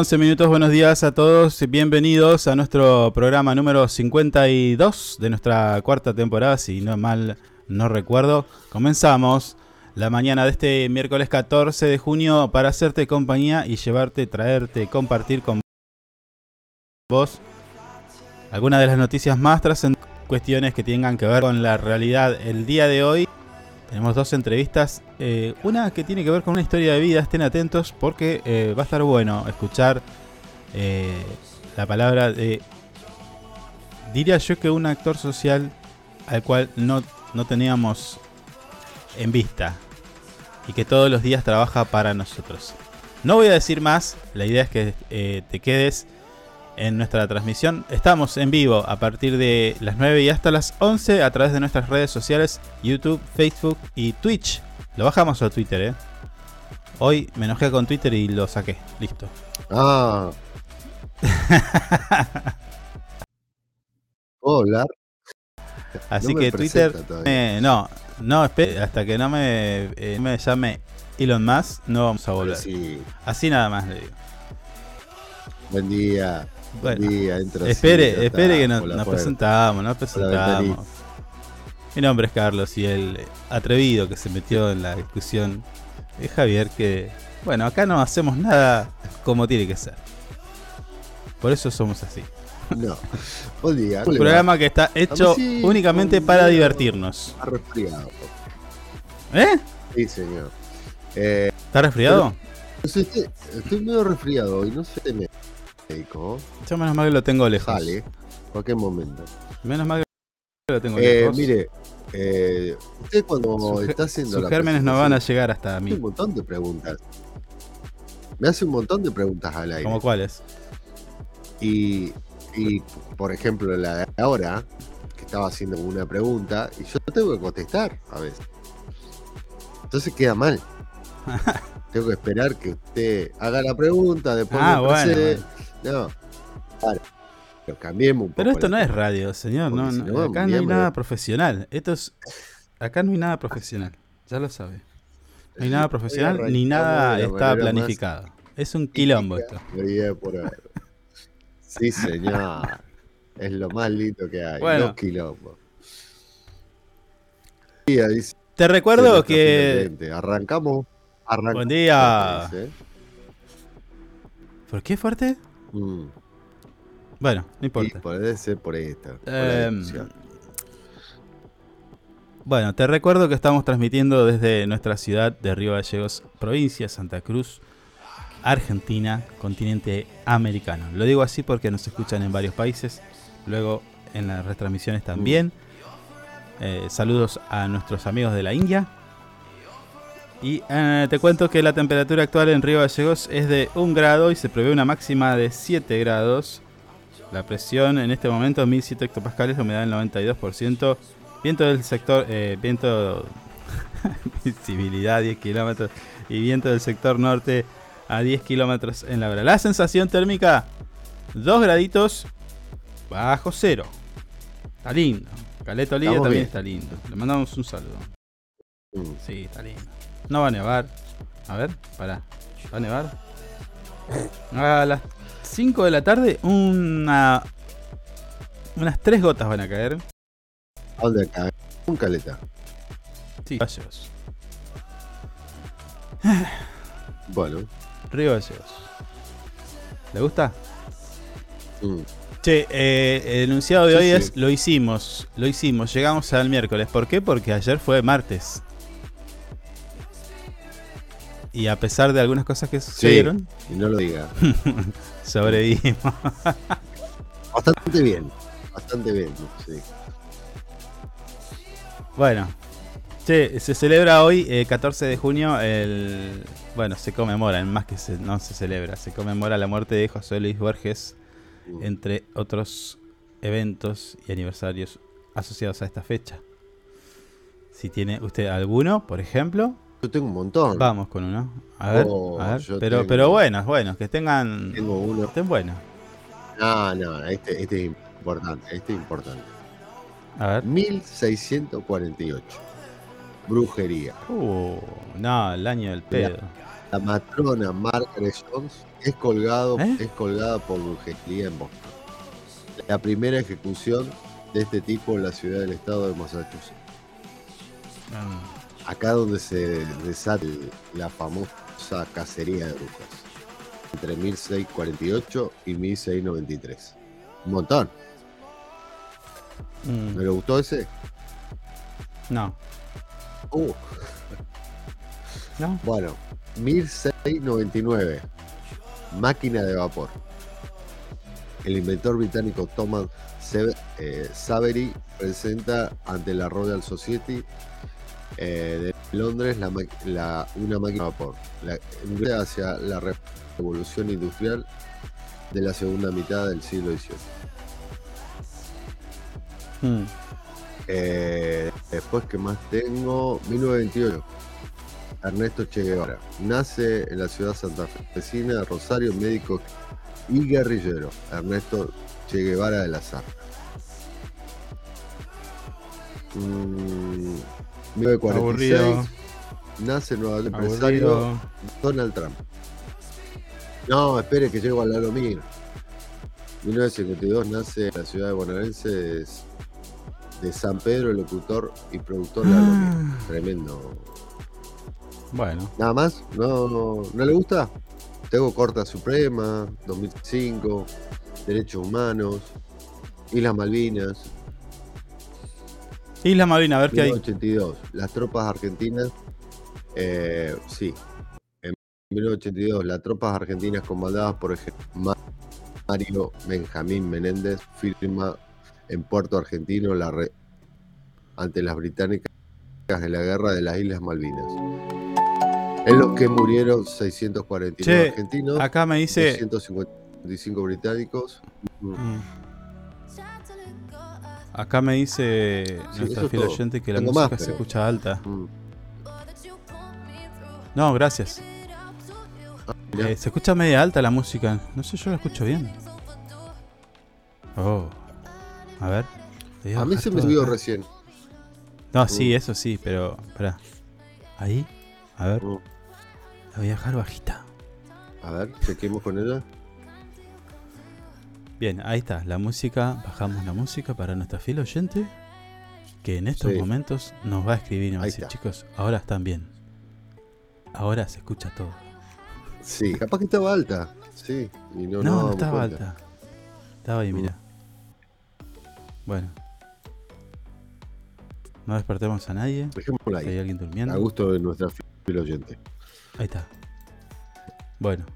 11 minutos. Buenos días a todos. Bienvenidos a nuestro programa número 52 de nuestra cuarta temporada. Si no mal no recuerdo, comenzamos la mañana de este miércoles 14 de junio para hacerte compañía y llevarte, traerte, compartir con vos algunas de las noticias más trascendentes, cuestiones que tengan que ver con la realidad el día de hoy tenemos dos entrevistas. Eh, una que tiene que ver con una historia de vida. Estén atentos porque eh, va a estar bueno escuchar eh, la palabra de. Diría yo que un actor social al cual no, no teníamos en vista y que todos los días trabaja para nosotros. No voy a decir más, la idea es que te quedes en nuestra transmisión. Estamos en vivo a partir de las 9 y hasta las 11 a través de nuestras redes sociales, YouTube, Facebook y Twitch. Lo bajamos a Twitter, ¿eh? Hoy me enojé con Twitter y lo saqué. Listo. Ah. ¿Puedo hablar? Así que Twitter... no, no, hasta que no me, eh, me llame Elon Musk, no vamos a volver. Así nada más le digo. Buen día. Bueno, espere, espere que nos, presentamos, nos presentamos. Mi nombre es Carlos y el atrevido que se metió en la discusión es Javier que, bueno, acá no hacemos nada como tiene que ser. Por eso somos así. No. Buen día. Un programa que está hecho únicamente para divertirnos. Está resfriado. ¿Eh? Sí, señor. Eh, ¿Está resfriado? estoy, estoy, medio resfriado y no sé yo menos mal que lo tengo lejos. Sale, cualquier momento. Menos mal que lo tengo eh, lejos. Mire, eh, usted cuando está haciendo sus gérmenes no van a llegar hasta mí. un montón de preguntas. Me hace un montón de preguntas al aire. ¿Cómo cuáles? Y, y, por ejemplo, la de ahora, que estaba haciendo una pregunta, y yo tengo que contestar a veces. Entonces queda mal. tengo que esperar que usted haga la pregunta, después ah, bueno, no, claro. Pero cambiemos un poco. Pero esto no es radio, señor. No, acá no hay nada profesional. Esto es. Acá no hay nada profesional. Ya lo sabe. No hay nada profesional ni nada está planificado. Es un quilombo esto. Sí, señor. Es lo más lindo que hay. Bueno. Los quilombos. Te recuerdo que. Arrancamos. Arrancamos. Buen día. ¿Por qué fuerte? Mm. Bueno, no importa. puede ser por esta. Em, bueno, te recuerdo que estamos transmitiendo desde nuestra ciudad de Río Gallegos, provincia Santa Cruz, Argentina, continente americano. Lo digo así porque nos escuchan en varios países, luego en las retransmisiones también. Mm. Eh, saludos a nuestros amigos de la India. Y eh, te cuento que la temperatura actual en Río Gallegos es de 1 grado y se prevé una máxima de 7 grados. La presión en este momento 1007 hectopascales, humedad del 92%. Viento del sector, eh, viento, visibilidad 10 kilómetros y viento del sector norte a 10 kilómetros en la hora. La sensación térmica 2 graditos bajo cero. Está lindo. Caleta Olivia Estamos también bien. está lindo. Le mandamos un saludo. Mm. Sí, está lindo. No va a nevar. A ver, pará. ¿Va a nevar? A las 5 de la tarde, una. Unas 3 gotas van a caer. ¿A dónde acá? Un caleta. Sí, Gallegos. Bueno. Río Gallegos. ¿Le gusta? mm. Che, eh, el enunciado de Sí, hoy sí. es lo hicimos, lo hicimos, llegamos al miércoles. ¿Por qué? Porque ayer fue martes. Y a pesar de algunas cosas que sucedieron, Y no lo diga. sobrevivimos. Bastante bien. Bastante bien. Sí. Bueno, che, se celebra hoy, eh, 14 de junio, el. Bueno, se conmemora, más que se- no se celebra, se conmemora la muerte de José Luis Borges, Mm. entre otros eventos y aniversarios asociados a esta fecha. Si tiene usted alguno, por ejemplo, Yo tengo un montón. vamos con uno. A ver, Oh, a ver. yo Pero, tengo- pero buenos, buenos, que tengan. Tengo uno. Estén buenos. No, no, este, este es importante. Este es importante. A ver. 1648. Brujería. Uh, no, el año del pedo. La matrona Margaret Jones es colgado, ¿Eh? es colgada por brujería en Boston. La primera ejecución de este tipo en la ciudad del estado de Massachusetts. Mm. Acá donde se desata la famosa cacería de brujas. Entre 1648 y 1693. Un montón. Mm, ¿Me gustó ese? No, Uh, no. bueno, 1699. Máquina de vapor. El inventor británico Thomas eh, Savery presenta ante la Royal Society eh, de Londres la la- una máquina de vapor. La, hacia la revolución industrial de la segunda mitad del siglo XVIII. Mm. Eh, después, que más tengo? 1928. Ernesto Che Guevara. Nace en la ciudad santafesina de Rosario, médico y guerrillero. Ernesto Che Guevara de la Sar. Mm, 1946. Aburrido. Nace en Nueva York empresario Aburrido. Donald Trump. No, espere que llego al lado mío. 1952 nace en la ciudad de bonaerense de, San Pedro, locutor y productor de. Ah. Tremendo. Bueno, Nada más, no, no, ¿no le gusta. Tengo Corta Suprema, 2005, Derechos Humanos, Islas Malvinas, Isla Malvina, a ver qué hay. 1982. Las tropas argentinas, eh, sí. En 1982, las tropas argentinas comandadas por Mario Benjamín Menéndez firma en Puerto Argentino la re- ante las británicas en la guerra de las Islas Malvinas. En los que murieron 649 Che, argentinos, Acá me dice. 255 británicos. Mm. Acá me dice Sí, nuestra fiel todo. oyente que la Tengo música más, se escucha alta. Mm. No, gracias. mirá. Eh, se escucha media alta la música. No sé, yo la escucho bien. Oh. A ver. Voy A mí se me subió acá. recién. No, sí, Mm. eso sí, pero. Espera. Ahí. A ver. Mm. La voy a dejar bajita. A ver, chequemos con ella. Bien, ahí está. La música. Bajamos la música para nuestra fiel oyente. Que en estos Sí. momentos nos va a escribir y nos va a Ahí decir, chicos, ahora están bien. Ahora se escucha todo. Sí, capaz que estaba alta. Sí, y no, No, no, estaba cuenta. alta. Estaba ahí, Mm. mira. Bueno. No despertemos a nadie. Dejémosla Si hay ahí. alguien durmiendo. A gusto de nuestra fiel oyente. Ahí está. Bueno.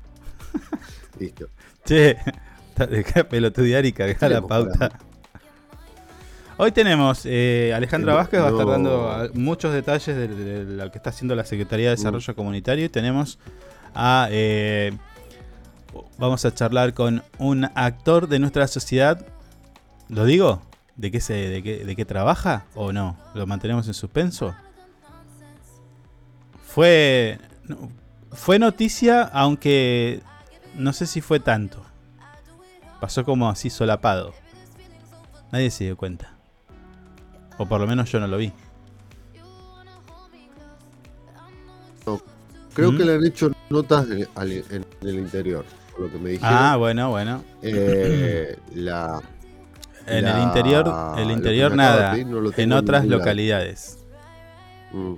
Listo. Che, deja de pelotudear y cargar la pauta. Hoy tenemos, eh, Alejandra No, Vázquez va a estar dando muchos detalles de, de lo que está haciendo la Secretaría de Desarrollo Comunitario y tenemos a... eh, vamos a charlar con un actor de nuestra sociedad. ¿Lo digo? ¿De qué, se, de, qué, ¿De qué trabaja o no? ¿Lo mantenemos en suspenso? Fue, fue noticia, aunque no sé si fue tanto. Pasó como así solapado. Nadie se dio cuenta. O por lo menos yo no lo vi. Creo ¿Mm? que le han hecho notas en, el interior, por lo que me dijeron. Ah, bueno, bueno. Eh, la, En La- el interior, el interior nada. no En otras localidades. mm,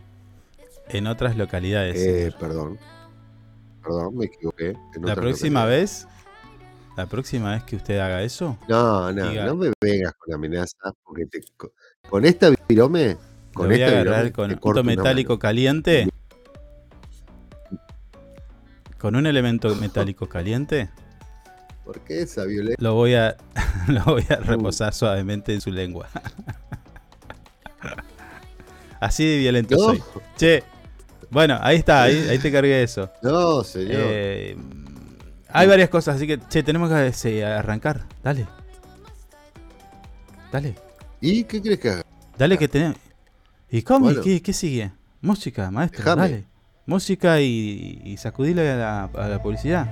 En otras localidades. eh, perdón. Perdón, me equivoqué. en La próxima vez. La próxima vez que usted haga eso. No, no, diga- no me vengas con amenazas, porque te, co- con esta virome, con voy a esta agarrar virome, con un punto metálico caliente. Con un elemento metálico caliente. ¿Por qué esa violencia? Lo voy a, lo voy a reposar suavemente en su lengua. Así de violento No, soy. Che, bueno, ahí está, ahí, ahí te cargué eso. no, señor. Eh, hay varias cosas, así que, che, tenemos que sí, arrancar. Dale. Dale. ¿Y qué quieres que haga? Dale que tenemos. ¿Y cómo? Bueno. ¿Qué, qué sigue? Música, maestro, dale. Música y, y sacudile a la, a la publicidad.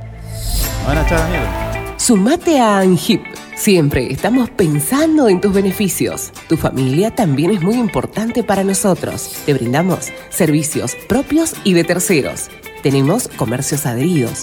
Me van a echar a la mierda. Sumate a ANGIP. Siempre estamos pensando en tus beneficios. Tu familia también es muy importante para nosotros. Te brindamos servicios propios y de terceros. Tenemos comercios adheridos,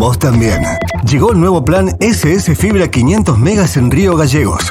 Vos también. Llegó el nuevo plan SS Fibra 500 megas en Río Gallegos.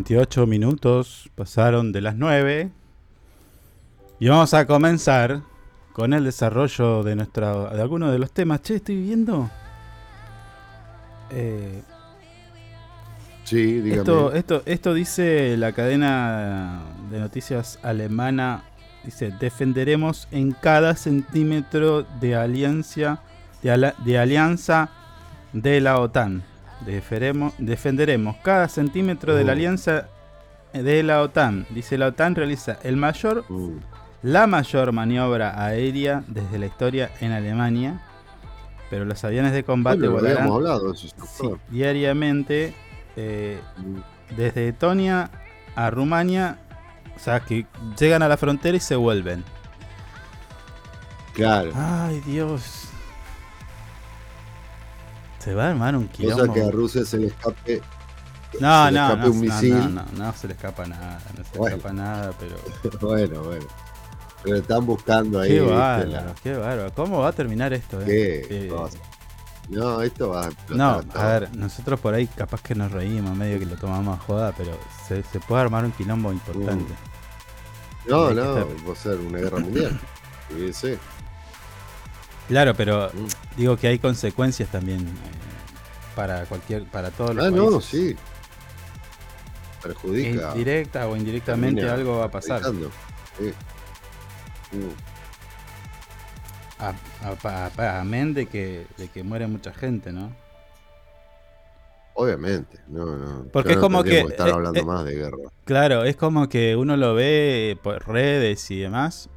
...28 minutos pasaron de las 9... ...y vamos a comenzar... ...con el desarrollo de nuestra... ...de algunos de los temas... ...che, estoy viendo... Eh, Sí, dígame. esto, esto, esto dice la cadena de noticias alemana... ...dice... ...defenderemos en cada centímetro de alianza... ...de, ala- de alianza de la OTAN... Defenderemos cada centímetro de la Oh. alianza de la OTAN. Dice la OTAN realiza el mayor, Uh, la mayor maniobra aérea desde la historia en Alemania. Pero los aviones de combate bueno, volarán hablado, sí, diariamente eh, desde Etonia a Rumania. O sea, que llegan a la frontera y se vuelven. Claro. Ay, Dios. Se va a armar un Cosa quilombo. que a Rusia se le escape. No, se le no, escape no, un no, misil. no, no, no se le escapa nada, no se le Bueno. escapa nada, pero bueno, bueno. Pero están buscando ahí. qué bárbaro, La- qué bárbaro. ¿Cómo va a terminar esto? eh? ¿Qué? Eh, cosa. No, esto va a no, todo. a ver, nosotros por ahí capaz que nos reímos, medio que lo tomamos a joda, pero se, se puede armar un quilombo importante. No, que no, estar- va a ser una guerra mundial. Fíjese. Claro, pero digo que hay consecuencias también eh, para cualquier, para todos los Ah, países. no, sí. Perjudica. Directa o indirectamente termina algo va a pasar. Sí. Mm. A, a- a- amén de que, de que muere mucha gente, ¿no? Obviamente, no, no. Porque es no como que, estar eh, hablando eh, más de guerra. Claro, es como que uno lo ve por redes y demás.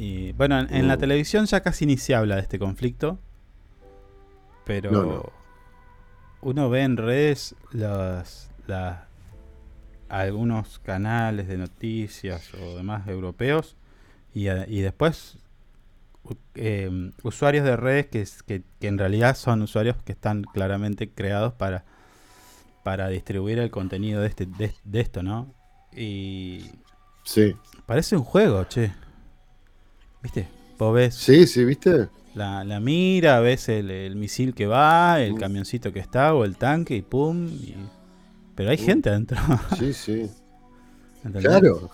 Y bueno, en, en la Mm. televisión ya casi ni se habla de este conflicto. Pero No, no. uno ve en redes las, las- algunos canales de noticias o demás europeos y, y después eh, usuarios de redes que, que, que en realidad son usuarios que están claramente creados para, para distribuir el contenido de, este, de, de esto, ¿no? Y Sí. parece un juego, che. ¿Viste? Vos ves Sí, sí, ¿viste? la, la mira, ves el, el misil que va, el camioncito que está o el tanque y pum. y- Pero hay gente adentro. Sí, sí. ¿entendés? Claro.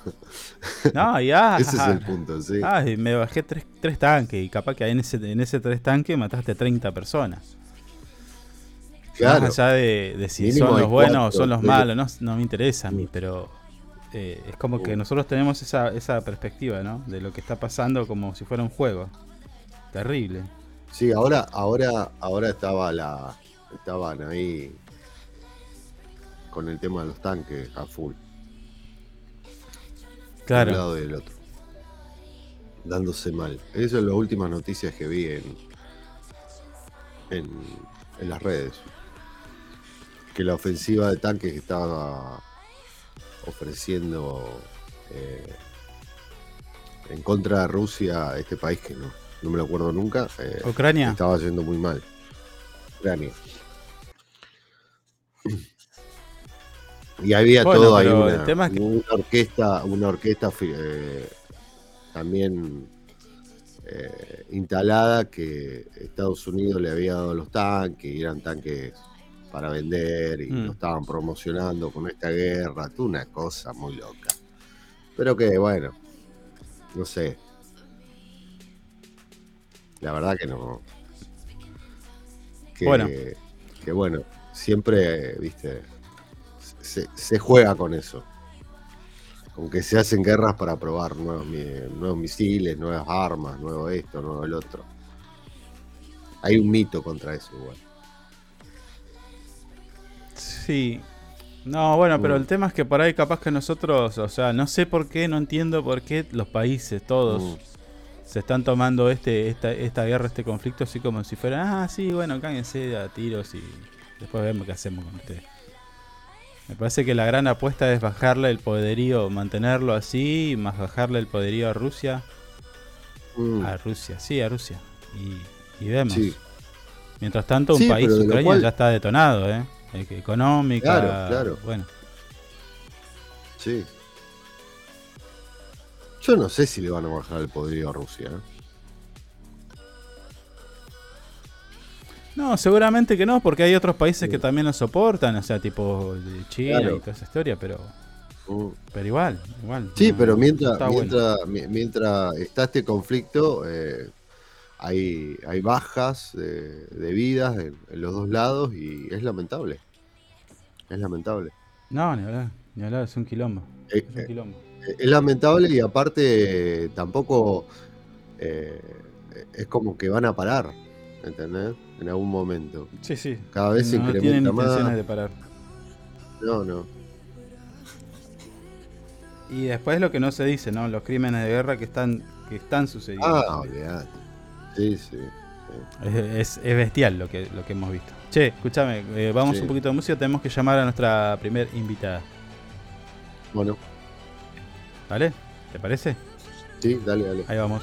No, y ah, Ese es ah, el punto, sí. ah, y me bajé tres, tres tanques y capaz que en ese, en ese tres tanques mataste 30 personas. Claro. Más allá de, de si Mínimo son los buenos o son los malos, no, no me interesa a mí, pero eh, es como que Mm. nosotros tenemos esa, esa perspectiva, ¿no? De lo que está pasando como si fuera un juego. Terrible. Sí, ahora, ahora, ahora estaba la, estaban ahí con el tema de los tanques a full, de un Claro. lado y del otro, dándose mal. Eso es las últimas noticias que vi en, en, en las redes. Que la ofensiva de tanques que estaba ofreciendo eh, en contra de Rusia, este país que no, no me lo acuerdo nunca, eh, Ucrania. estaba yendo muy mal. Ucrania. Y había Bueno, todo ahí una, el tema es que- una orquesta, una orquesta eh, también instalada que Estados Unidos le había dado los tanques y eran tanques para vender y Mm. lo estaban promocionando con esta guerra, tú una cosa muy loca. Pero que bueno, no sé. La verdad que no. Que, Bueno. que bueno, siempre, viste, se, se juega con eso. Con que se hacen guerras para probar nuevos, nuevos misiles, nuevas armas, nuevo esto, nuevo el otro. Hay un mito contra eso igual. Sí. No, bueno, pero el tema es que por ahí capaz que nosotros, o sea, no sé por qué, no entiendo por qué los países, todos, se están tomando este, esta, esta guerra, este conflicto, así como si fuera, ah, sí, bueno, cállense a tiros y después vemos qué hacemos con ustedes. Me parece que la gran apuesta es bajarle el poderío, mantenerlo así, más bajarle el poderío a Rusia. Mm. A Rusia, sí, a Rusia. Y, y vemos. Sí. Mientras tanto, un Sí, país, Ucrania, cual- ya está detonado, ¿eh? Eh, Económica. Claro, claro. Bueno, Sí. Yo no sé si le van a bajar el poderío a Rusia. ¿eh? no, seguramente que no, porque hay otros países que también lo soportan, o sea, tipo China Claro. y toda esa historia, pero, Mm. pero igual, igual. Sí, no, pero no mientras, está mientras está este conflicto, eh, hay, hay bajas de, de vidas en, en los dos lados y es lamentable. Es lamentable. No, ni hablar, ni hablar, es un quilombo. Eh, Es un eh, quilombo. es lamentable y aparte eh, tampoco eh, es como que van a parar, ¿entendés? En algún momento. Sí, sí. Cada vez se no incrementa tienen más. intenciones de parar. No, no. Y después lo que no se dice, ¿no? Los crímenes de guerra que están, que están sucediendo. Ah, olvidate. Sí, sí. sí. Es, es- es bestial lo que, lo que hemos visto. Che, escúchame, eh, vamos Sí. un poquito de música, tenemos que llamar a nuestra primer invitada. Bueno, ¿Vale? ¿Te parece? sí, dale, dale. Ahí vamos.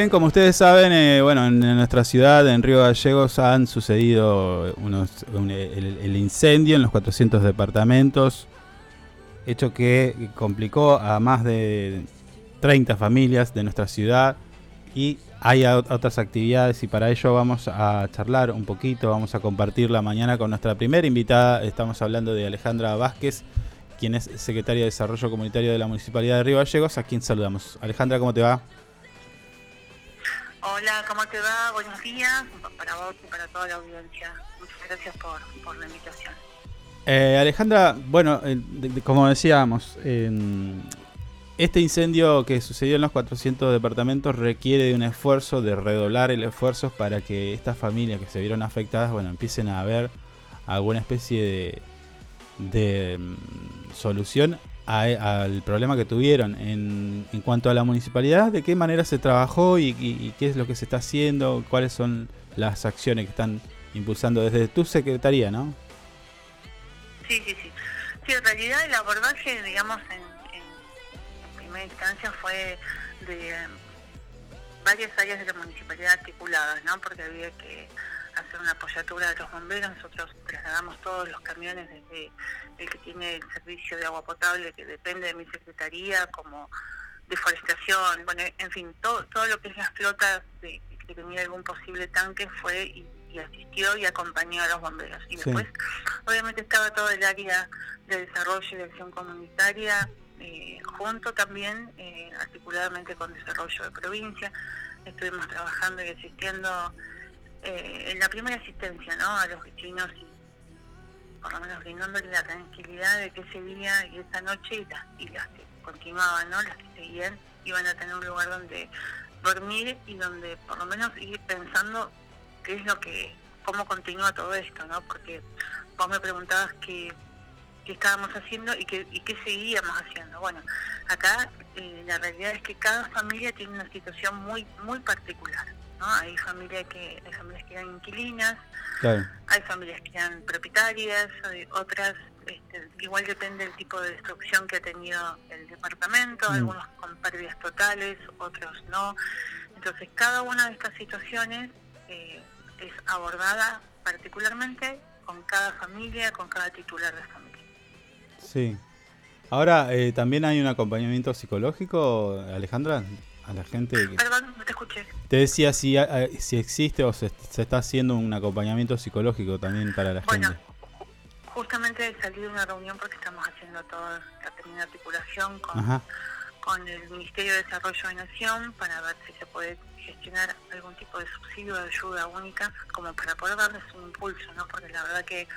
Bien, como ustedes saben, eh, bueno, en, nuestra ciudad, en Río Gallegos, han sucedido unos, el, incendio en los 400 departamentos, hecho que complicó a más de 30 familias de nuestra ciudad y hay otras actividades y para ello vamos a charlar un poquito, vamos a compartir la mañana con nuestra primera invitada, estamos hablando de Alejandra Vázquez, quien es secretaria de Desarrollo Comunitario de la Municipalidad de Río Gallegos, a quien saludamos. Alejandra, ¿cómo te va? Hola, ¿cómo te va? Buenos días para vos y para toda la audiencia. Muchas gracias por, la invitación. Eh, Alejandra, bueno, eh, como decíamos, este incendio que sucedió en los 400 departamentos requiere de un esfuerzo, de redoblar el esfuerzo para que estas familias que se vieron afectadas, bueno, empiecen a ver alguna especie de, mm, solución al problema que tuvieron en, en, cuanto a la municipalidad, de qué manera se trabajó y, qué es lo que se está haciendo, cuáles son las acciones que están impulsando desde tu secretaría, ¿no? Sí, sí, sí. Sí, en realidad el abordaje, digamos, en, primera instancia fue de varias áreas de la municipalidad articuladas, ¿no? Porque había que hacer una apoyatura de los bomberos, nosotros trasladamos todos los camiones desde el que tiene el servicio de agua potable que depende de mi secretaría, como deforestación, bueno, en fin, todo, todo lo que es las flotas de, que tenía algún posible tanque fue y, asistió y acompañó a los bomberos. Y después, obviamente estaba todo el área de desarrollo y de acción comunitaria, eh, junto también eh, articuladamente con desarrollo de provincia. Estuvimos trabajando y asistiendo eh, en la primera asistencia ¿no? a los vecinos y por lo menos brindándole la tranquilidad de que ese día y esa noche y las, y las que continuaban, ¿no? las que seguían, iban a tener un lugar donde dormir y donde por lo menos ir pensando qué es lo que, cómo continúa todo esto, ¿no? Porque vos me preguntabas qué, qué estábamos haciendo y qué, y qué seguíamos haciendo. Bueno, acá eh, la realidad es que cada familia tiene una situación muy, muy particular. Hay familias que hay familias que eran inquilinas, hay familias que eran propietarias, hay otras, este, igual depende del tipo de destrucción que ha tenido el departamento, mm. algunos con pérdidas totales, otros no. Entonces, cada una de estas situaciones eh, es abordada particularmente con cada familia, con cada titular de familia. Sí. Ahora, eh, ¿también hay un acompañamiento psicológico, Alejandra? A la gente. Perdón, no te escuché. Te decía si, si existe o se, está haciendo un acompañamiento psicológico también para la bueno, Justamente salí de una reunión porque estamos haciendo toda la primera articulación con, con el Ministerio de Desarrollo de Nación para ver si se puede gestionar algún tipo de subsidio de ayuda única como para poder darles un impulso, ¿no? Porque la verdad que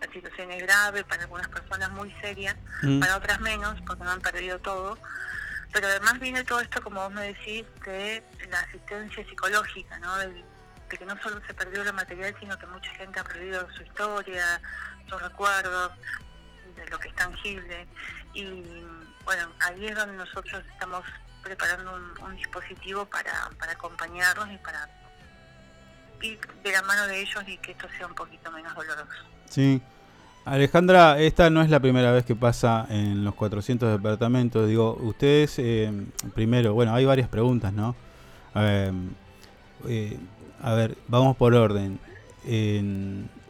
la situación es grave, para algunas personas muy seria, mm. para otras menos, porque no han perdido todo pero además viene todo esto, como vos me decís, de la asistencia psicológica, ¿no? De, que no solo se perdió lo material, sino que mucha gente ha perdido su historia, sus recuerdos, de lo que es tangible. Y bueno, ahí es donde nosotros estamos preparando un, dispositivo para, para acompañarlos y para ir de la mano de ellos y que esto sea un poquito menos doloroso. Sí. Alejandra, esta no es la primera vez que pasa en los 400 departamentos. Digo, ustedes, eh, primero, bueno, hay varias preguntas, ¿no? Eh, a ver, vamos por orden.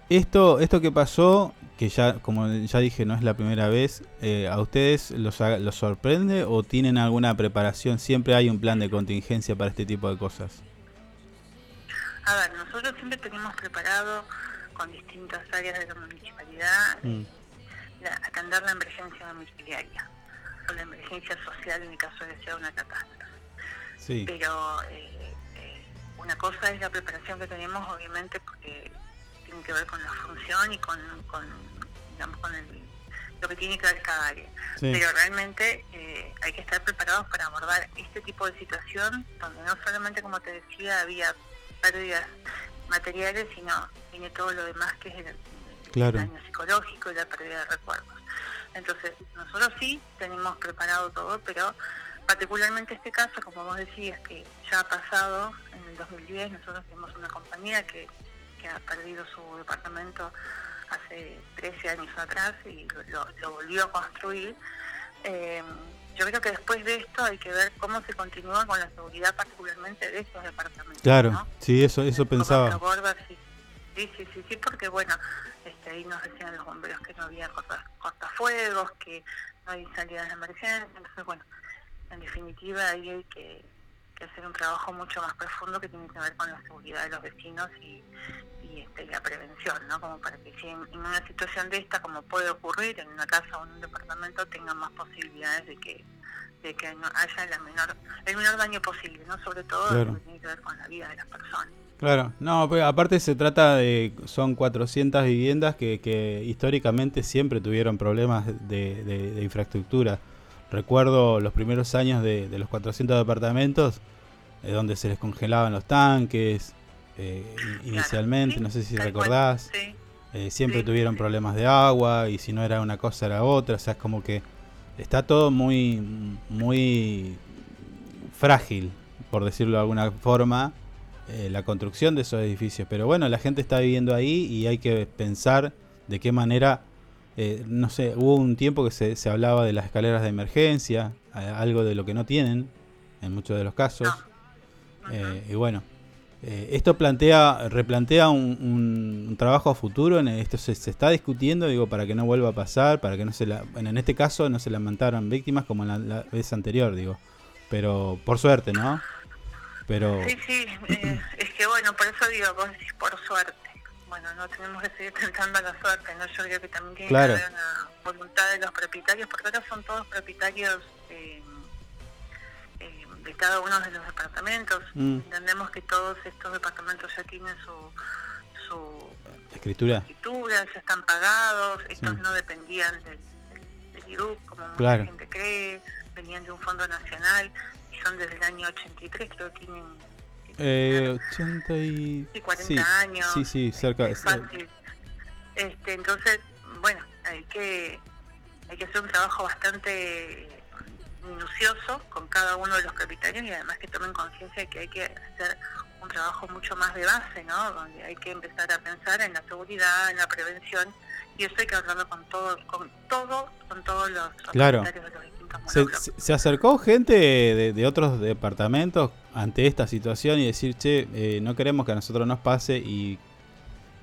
esto, esto que pasó, que ya, como ya dije, no es la primera vez, eh, ¿a ustedes los, los sorprende o tienen alguna preparación? Siempre hay un plan de contingencia para este tipo de cosas. A ver, nosotros siempre tenemos preparado con distintas áreas de la municipalidad mm. atender la emergencia domiciliaria o la emergencia social en el caso de que sea una catástrofe. Pero eh, eh, una cosa es la preparación que tenemos, obviamente, porque tiene que ver con la función y con, digamos, con lo que tiene que ver cada área. Pero realmente eh, hay que estar preparados para abordar este tipo de situación donde no solamente, como te decía, había pérdidas materiales, sino tiene todo lo demás que es el, daño psicológico y la pérdida de recuerdos. Entonces, nosotros sí tenemos preparado todo, pero particularmente este caso, como vos decías, que ya ha pasado en el 2010, nosotros tenemos una compañía que, ha perdido su departamento hace 13 años atrás y lo, volvió a construir. Eh, yo creo que después de esto hay que ver cómo se continúa con la seguridad particularmente de estos departamentos. Claro, ¿no? sí, eso, eso pensaba. Sí, sí, sí, sí, porque bueno, este, ahí nos decían los bomberos que no había corta- cortafuegos, que no hay salidas de emergencia, entonces bueno, en definitiva ahí hay que, que hacer un trabajo mucho más profundo que tiene que ver con la seguridad de los vecinos y, y, este, y la prevención, ¿no? Como para que si en, en una situación de esta, como puede ocurrir en una casa o en un departamento, tengan más posibilidades de que de que haya la menor, el menor daño posible, ¿no? Sobre todo Claro. lo que tiene que ver con la vida de las personas. Claro, no, pero aparte se trata de, son 400 viviendas que, que históricamente siempre tuvieron problemas de, de- de infraestructura. Recuerdo los primeros años de, de los 400 departamentos, eh, donde se les congelaban los tanques, eh, in- inicialmente, no sé si recordás, sí. eh, siempre tuvieron problemas de agua y si no era una cosa era otra, o sea, es como que está todo muy, muy frágil, por decirlo de alguna forma, eh, la construcción de esos edificios. Pero bueno, la gente está viviendo ahí y hay que pensar de qué manera, eh, no sé, hubo un tiempo que se, se hablaba de las escaleras de emergencia, eh, algo de lo que no tienen en muchos de los casos. Eh, y bueno, esto plantea, replantea un, un- un trabajo a futuro, en esto se, se está discutiendo, digo, para que no vuelva a pasar, para que no se la, bueno, en este caso no se lamentaron víctimas como en la, la vez anterior, digo, pero por suerte, ¿no? Pero Sí, sí, eh, es que bueno, por eso digo, vos decís por suerte. Bueno, no tenemos que seguir tentando la suerte, ¿no? Yo creo que también tiene Claro. que haber una voluntad de los propietarios, porque ahora son todos propietarios eh, eh, de cada uno de los departamentos. Mm. Entendemos que todos estos departamentos ya tienen su, su escritura, escritura, ya están pagados, estos Sí. no dependían del, del, del como mucha Claro. gente cree, venían de un fondo nacional son desde el año 83, creo que tienen eh, 80 y... Sí, 40 sí, años. Sí, sí, cerca. es fácil. Este, entonces, bueno, hay que hay que hacer un trabajo bastante minucioso con cada uno de los propietarios y además que tomen conciencia de que hay que hacer un trabajo mucho más de base, ¿no? Donde hay que empezar a pensar en la seguridad, en la prevención y eso hay que hablarlo con todo, con todo, con todos los Claro. de los Se, se- se acercó gente de, de otros departamentos ante esta situación y decir, che, eh, no queremos que a nosotros nos pase y,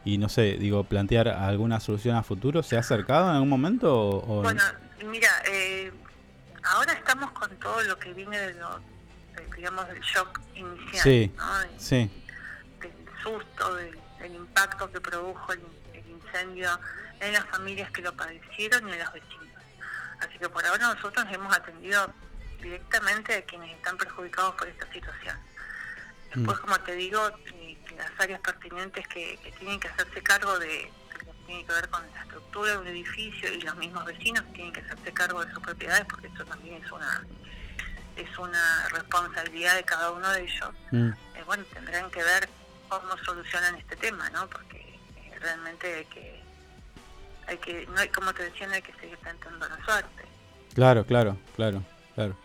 y no sé, digo, plantear alguna solución a futuro. ¿Se ha acercado en algún momento? O, o- Bueno, mira, eh, ahora estamos con todo lo que viene de lo, de, digamos, del shock inicial, sí, ¿no? De- sí, del susto, del, del impacto que produjo el, el incendio en las familias que lo padecieron y en los vecinos. Así que por ahora nosotros hemos atendido directamente a quienes están perjudicados por esta situación. Después, como te digo, eh, que las áreas pertinentes que, que tienen que hacerse cargo de, lo que tiene que ver con la estructura de un edificio y los mismos vecinos tienen que hacerse cargo de sus propiedades porque eso también es una es una responsabilidad de cada uno de ellos. Mm. Eh, bueno, tendrán que ver cómo solucionan este tema, ¿no? Porque eh, realmente que, hay que, no hay, como te decía, no hay que seguir tentando la suerte. claro, claro, claro, claro.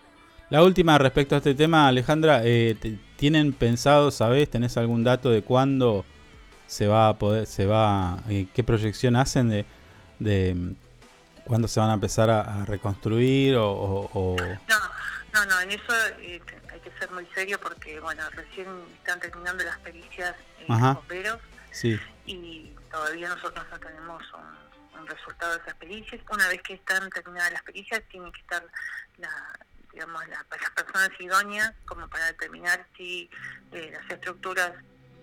La última respecto a este tema, Alejandra, eh, ¿tienen pensado, sabés, tenés algún dato de cuándo se va a poder, se va, eh, qué proyección hacen de, de mm, cuándo se van a empezar a, a reconstruir o, o- o- No, no, no, en eso eh, te- hay que ser muy serio porque, bueno, recién están terminando las pericias Ajá. los bomberos sí, y todavía nosotros no tenemos un, un resultado de esas pericias. Una vez que están terminadas las pericias, tienen que estar la, digamos, la- las personas idóneas como para determinar si eh, las estructuras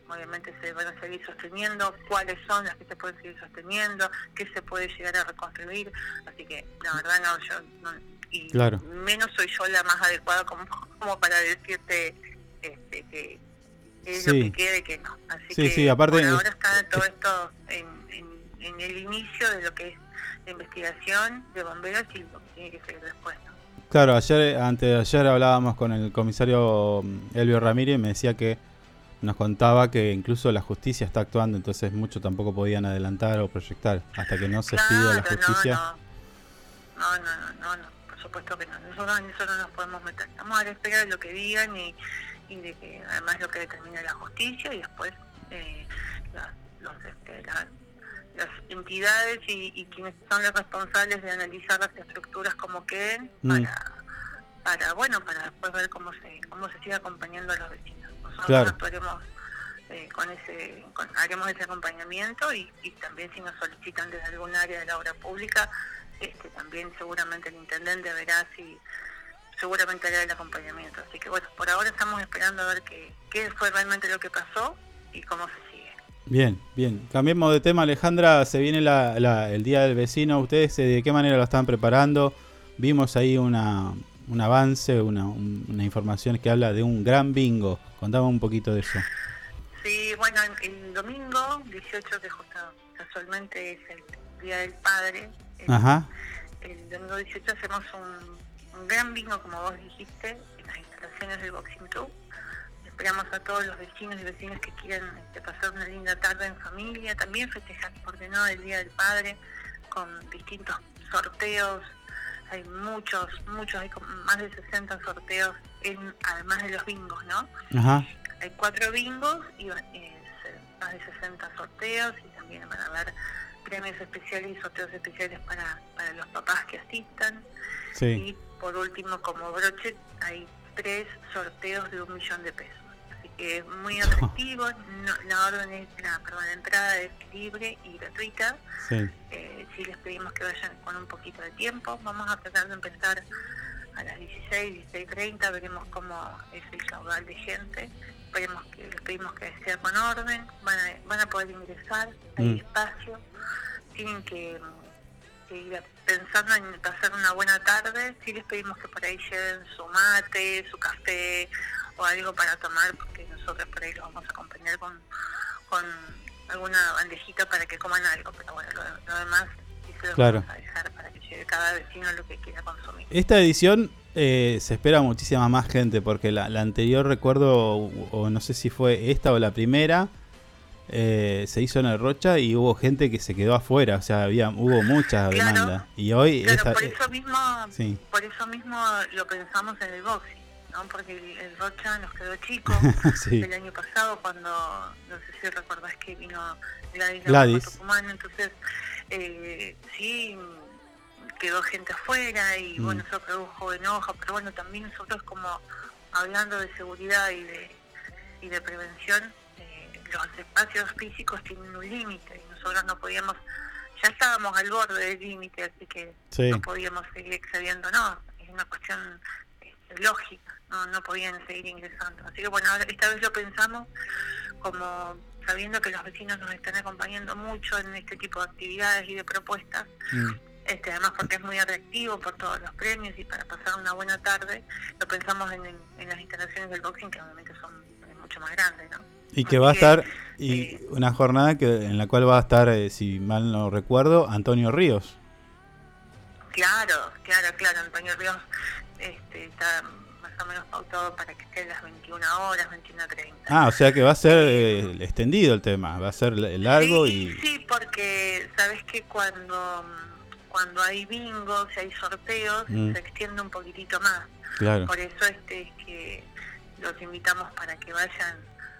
obviamente se van a seguir sosteniendo, cuáles son las que se pueden seguir sosteniendo, qué se puede llegar a reconstruir. Así que, la verdad, no, yo no, y Claro. menos soy yo la más adecuada como, como para decirte este, que es lo Sí. que quede que no. Así Sí, que sí, aparte por ahora está todo esto en, en- el inicio de lo que es la investigación de bomberos y lo que tiene que seguir después. ¿no? Claro, ayer, antes de ayer hablábamos con el comisario mm, Elvio Ramírez y me decía que nos contaba que incluso la justicia está actuando, entonces mucho tampoco podían adelantar o proyectar hasta que no se pida la justicia. No, no, no, no, no, por supuesto que no. Nosotros en eso no nos podemos meter. Estamos a la espera de lo que digan y, y de que además lo que determina la justicia y después eh, la- los, este, la- las entidades y, y quienes son los responsables de analizar las estructuras como queden Mm. para, para bueno para después ver cómo se cómo se sigue acompañando a los vecinos nosotros Claro. actuaremos eh, con ese con- haremos ese acompañamiento y, y también si nos solicitan desde algún área de la obra pública este también seguramente el intendente verá si seguramente hará el acompañamiento así que bueno por ahora estamos esperando a ver qué, qué fue realmente lo que pasó y cómo se Bien, bien. Cambiemos de tema, Alejandra. Se viene la- la- el Día del Vecino. ¿Ustedes eh, de qué manera lo están preparando? Vimos ahí una, un avance, una, un- una información que habla de un gran bingo. Contame un poquito de eso. Sí, bueno, el, el domingo 18, que justo casualmente es el Día del Padre, el, Ajá. el domingo 18 hacemos un, un gran bingo, como vos dijiste, en las instalaciones del Boxing Club. Esperamos a todos los vecinos y vecinas que quieran este, pasar una linda tarde en familia, también festejar, ¿por qué no?, el Día del Padre, con distintos sorteos. Hay muchos, muchos, hay como más de 60 sorteos, en, además de los bingos, ¿no? Ajá. Hay cuatro bingos y eh, más de 60 sorteos y también van a haber premios especiales y sorteos especiales para, para los papás que asistan. Sí. Y por último, como broche, hay tres sorteos de un millón de pesos. Es muy atractivo. No- la orden es, la, perdón, la entrada es libre y gratuita. Sí. Eh, sí les pedimos que vayan con un poquito de tiempo. Vamos a tratar de empezar a las 16, 16.30, veremos cómo es el caudal de gente. Esperemos que, les pedimos que sea con orden, van a, van a poder ingresar, hay Mm. espacio, tienen que, que ir pensando en pasar una buena tarde, sí les pedimos que por ahí lleven su mate, su café o algo para tomar, porque nosotros por ahí los vamos a acompañar con, con alguna bandejita para que coman algo, pero bueno, lo, lo demás sí se lo Claro. vamos a dejar para que lleve cada vecino lo que quiera consumir. Esta edición eh, se espera muchísima más gente porque la, la anterior recuerdo, o, o no sé si fue esta o la primera, eh, se hizo en el Rocha y hubo gente que se quedó afuera, o sea, había hubo mucha Claro. demanda. Y hoy Claro, esta- por eso mismo, sí. por eso mismo lo pensamos en el boxing, ¿no? Porque el, el Rocha nos quedó chico Sí. el año pasado cuando, no sé si recordás que vino Gladys, Gladys. Tucumán, entonces eh, sí quedó gente afuera y Mm. bueno, eso produjo enojo, pero bueno, también nosotros como hablando de seguridad y de, y de prevención, eh, los espacios físicos tienen un límite y nosotros no podíamos, ya estábamos al borde del límite, así que Sí. no podíamos seguir excediendo, no, es una cuestión este, lógica, no, no podían seguir ingresando. Así que bueno, esta vez lo pensamos como sabiendo que los vecinos nos están acompañando mucho en este tipo de actividades y de propuestas, Mm. este, además porque es muy atractivo por todos los premios y para pasar una buena tarde, lo pensamos en, en- en las instalaciones del boxing que obviamente son mucho más grandes, ¿no? Y que va a estar y una jornada que en la cual va a estar, eh, si mal no recuerdo, Antonio Ríos. Claro, claro, claro, Antonio Ríos este, está o menos pautado para que esté a las 21 horas, 21.30. Ah, o sea que va a ser eh, extendido el tema, va a ser largo y Sí, porque sabes que cuando cuando hay bingos y hay sorteos Mm. se extiende un poquitito más. Claro. Por eso este es que los invitamos para que vayan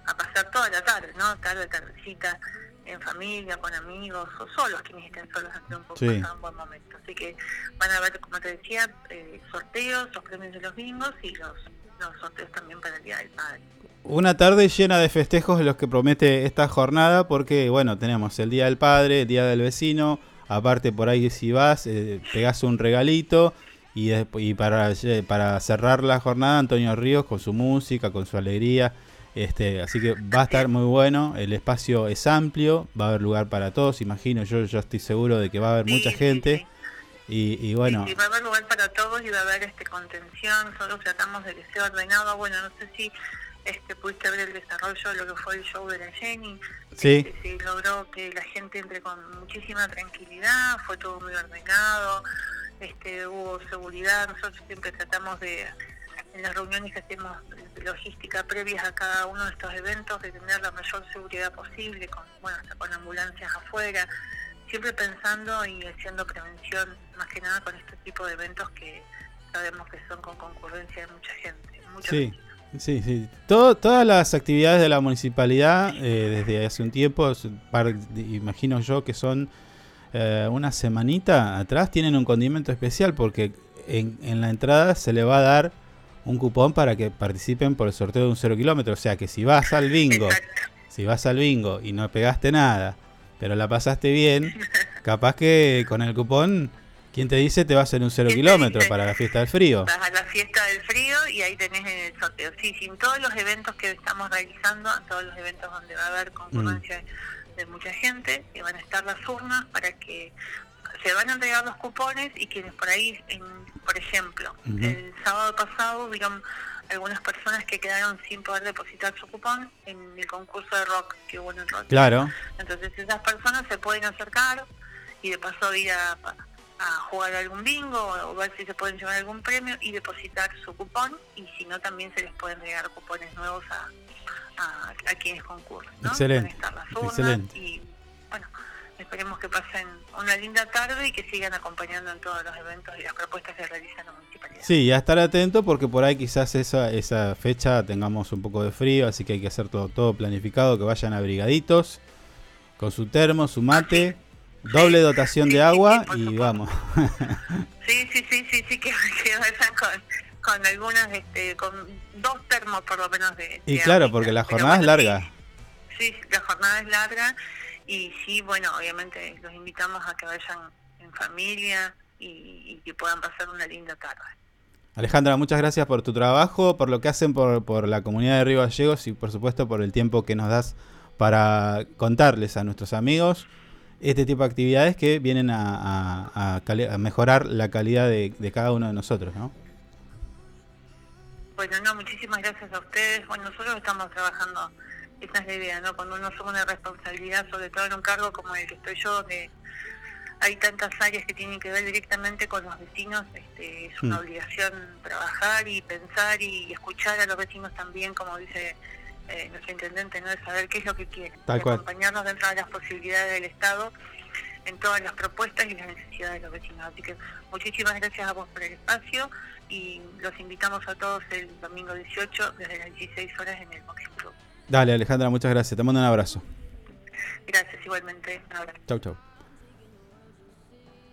a pasar toda la tarde, ¿no? Tarde, tardecita, en familia, con amigos o solos, quienes estén solos hacer un poco Sí. pasar un buen momento. Así que van a ver, como te decía, eh, sorteos, los premios de los bingos y los, los sorteos también para el Día del Padre. Una tarde llena de festejos de los que promete esta jornada, porque bueno, tenemos el Día del Padre, el Día del Vecino, aparte por ahí si vas, eh, pegás un regalito y, y para, lle- para cerrar la jornada Antonio Ríos con su música, con su alegría, este, así que va a estar muy bueno, el espacio es amplio, va a haber lugar para todos, imagino, yo, yo estoy seguro de que va a haber mucha gente y, y bueno, Y va a haber lugar para todos y va a haber este contención, solo tratamos de que sea ordenado. Bueno, no sé si este pudiste ver el desarrollo de lo que fue el show de la Jenny. Sí. Este, se logró que la gente entre con muchísima tranquilidad, fue todo muy ordenado, este hubo seguridad. Nosotros siempre tratamos de, en las reuniones que hacemos logística previas a cada uno de estos eventos, de tener la mayor seguridad posible, con, bueno, hasta con ambulancias afuera siempre pensando y haciendo prevención, más que nada con este tipo de eventos que sabemos que son con concurrencia de mucha gente. muchos Sí, sí, sí. Todo, todas las actividades de la municipalidad eh, desde hace un tiempo, imagino yo que son eh, una semanita atrás, tienen un condimento especial porque en, en la entrada se le va a dar un cupón para que participen por el sorteo de un cero kilómetro. O sea que si vas al bingo, si vas al bingo y no pegaste nada, pero la pasaste bien, capaz que con el cupón, ¿quién te dice te va a hacer un cero kilómetro para la fiesta del frío? Vas a la fiesta del frío y ahí tenés el sorteo. Sí, sin todos los eventos que estamos realizando, todos los eventos donde va a haber concurrencia de mucha gente, y van a estar las urnas para que se van a entregar los cupones y quienes por ahí, en, por ejemplo, el sábado pasado hubieron algunas personas que quedaron sin poder depositar su cupón en el concurso de rock que hubo en el rock. Claro. Entonces esas personas se pueden acercar y de paso ir a, a jugar algún bingo o ver si se pueden llevar algún premio y depositar su cupón y si no también se les pueden entregar cupones nuevos a, a, a quienes concurren. ¿no? Excelente, Van a estar las urnas excelente. Y bueno, esperemos que pasen una linda tarde y que sigan acompañando en todos los eventos y las propuestas que realiza la municipalidad. Sí, y a estar atento porque por ahí quizás esa, esa fecha tengamos un poco de frío, así que hay que hacer todo, todo planificado, que vayan abrigaditos, con su termo, su mate, doble dotación de agua y vamos. Sí, sí, sí, sí, sí, que, que vayan con, con algunas, este, con dos termos por lo menos de... Y de claro, porque la jornada es larga. Sí, la jornada es larga y sí, bueno, obviamente los invitamos a que vayan en familia y, y que puedan pasar una linda tarde. Alejandra, muchas gracias por tu trabajo, por lo que hacen por, por la comunidad de Río Gallegos y por supuesto por el tiempo que nos das para contarles a nuestros amigos este tipo de actividades que vienen a, a- a a mejorar la calidad de, de cada uno de nosotros, ¿no? Bueno, no, muchísimas gracias a ustedes. Bueno, nosotros estamos trabajando, esa es la idea, ¿no? Cuando uno asume una responsabilidad, sobre todo en un cargo como el que estoy yo, donde hay tantas áreas que tienen que ver directamente con los vecinos, este, es una Mm. obligación trabajar y pensar y escuchar a los vecinos también, como dice eh, nuestro intendente, ¿no? De saber qué es lo que cual. acompañarnos dentro de las posibilidades del Estado en todas las propuestas y las necesidades de los vecinos. Así que muchísimas gracias a vos por el espacio y los invitamos a todos el domingo 18 desde las 16 horas en el Boxing Club. Dale, Alejandra, muchas gracias. Te mando un abrazo. Gracias igualmente. Un abrazo. Chau, chau.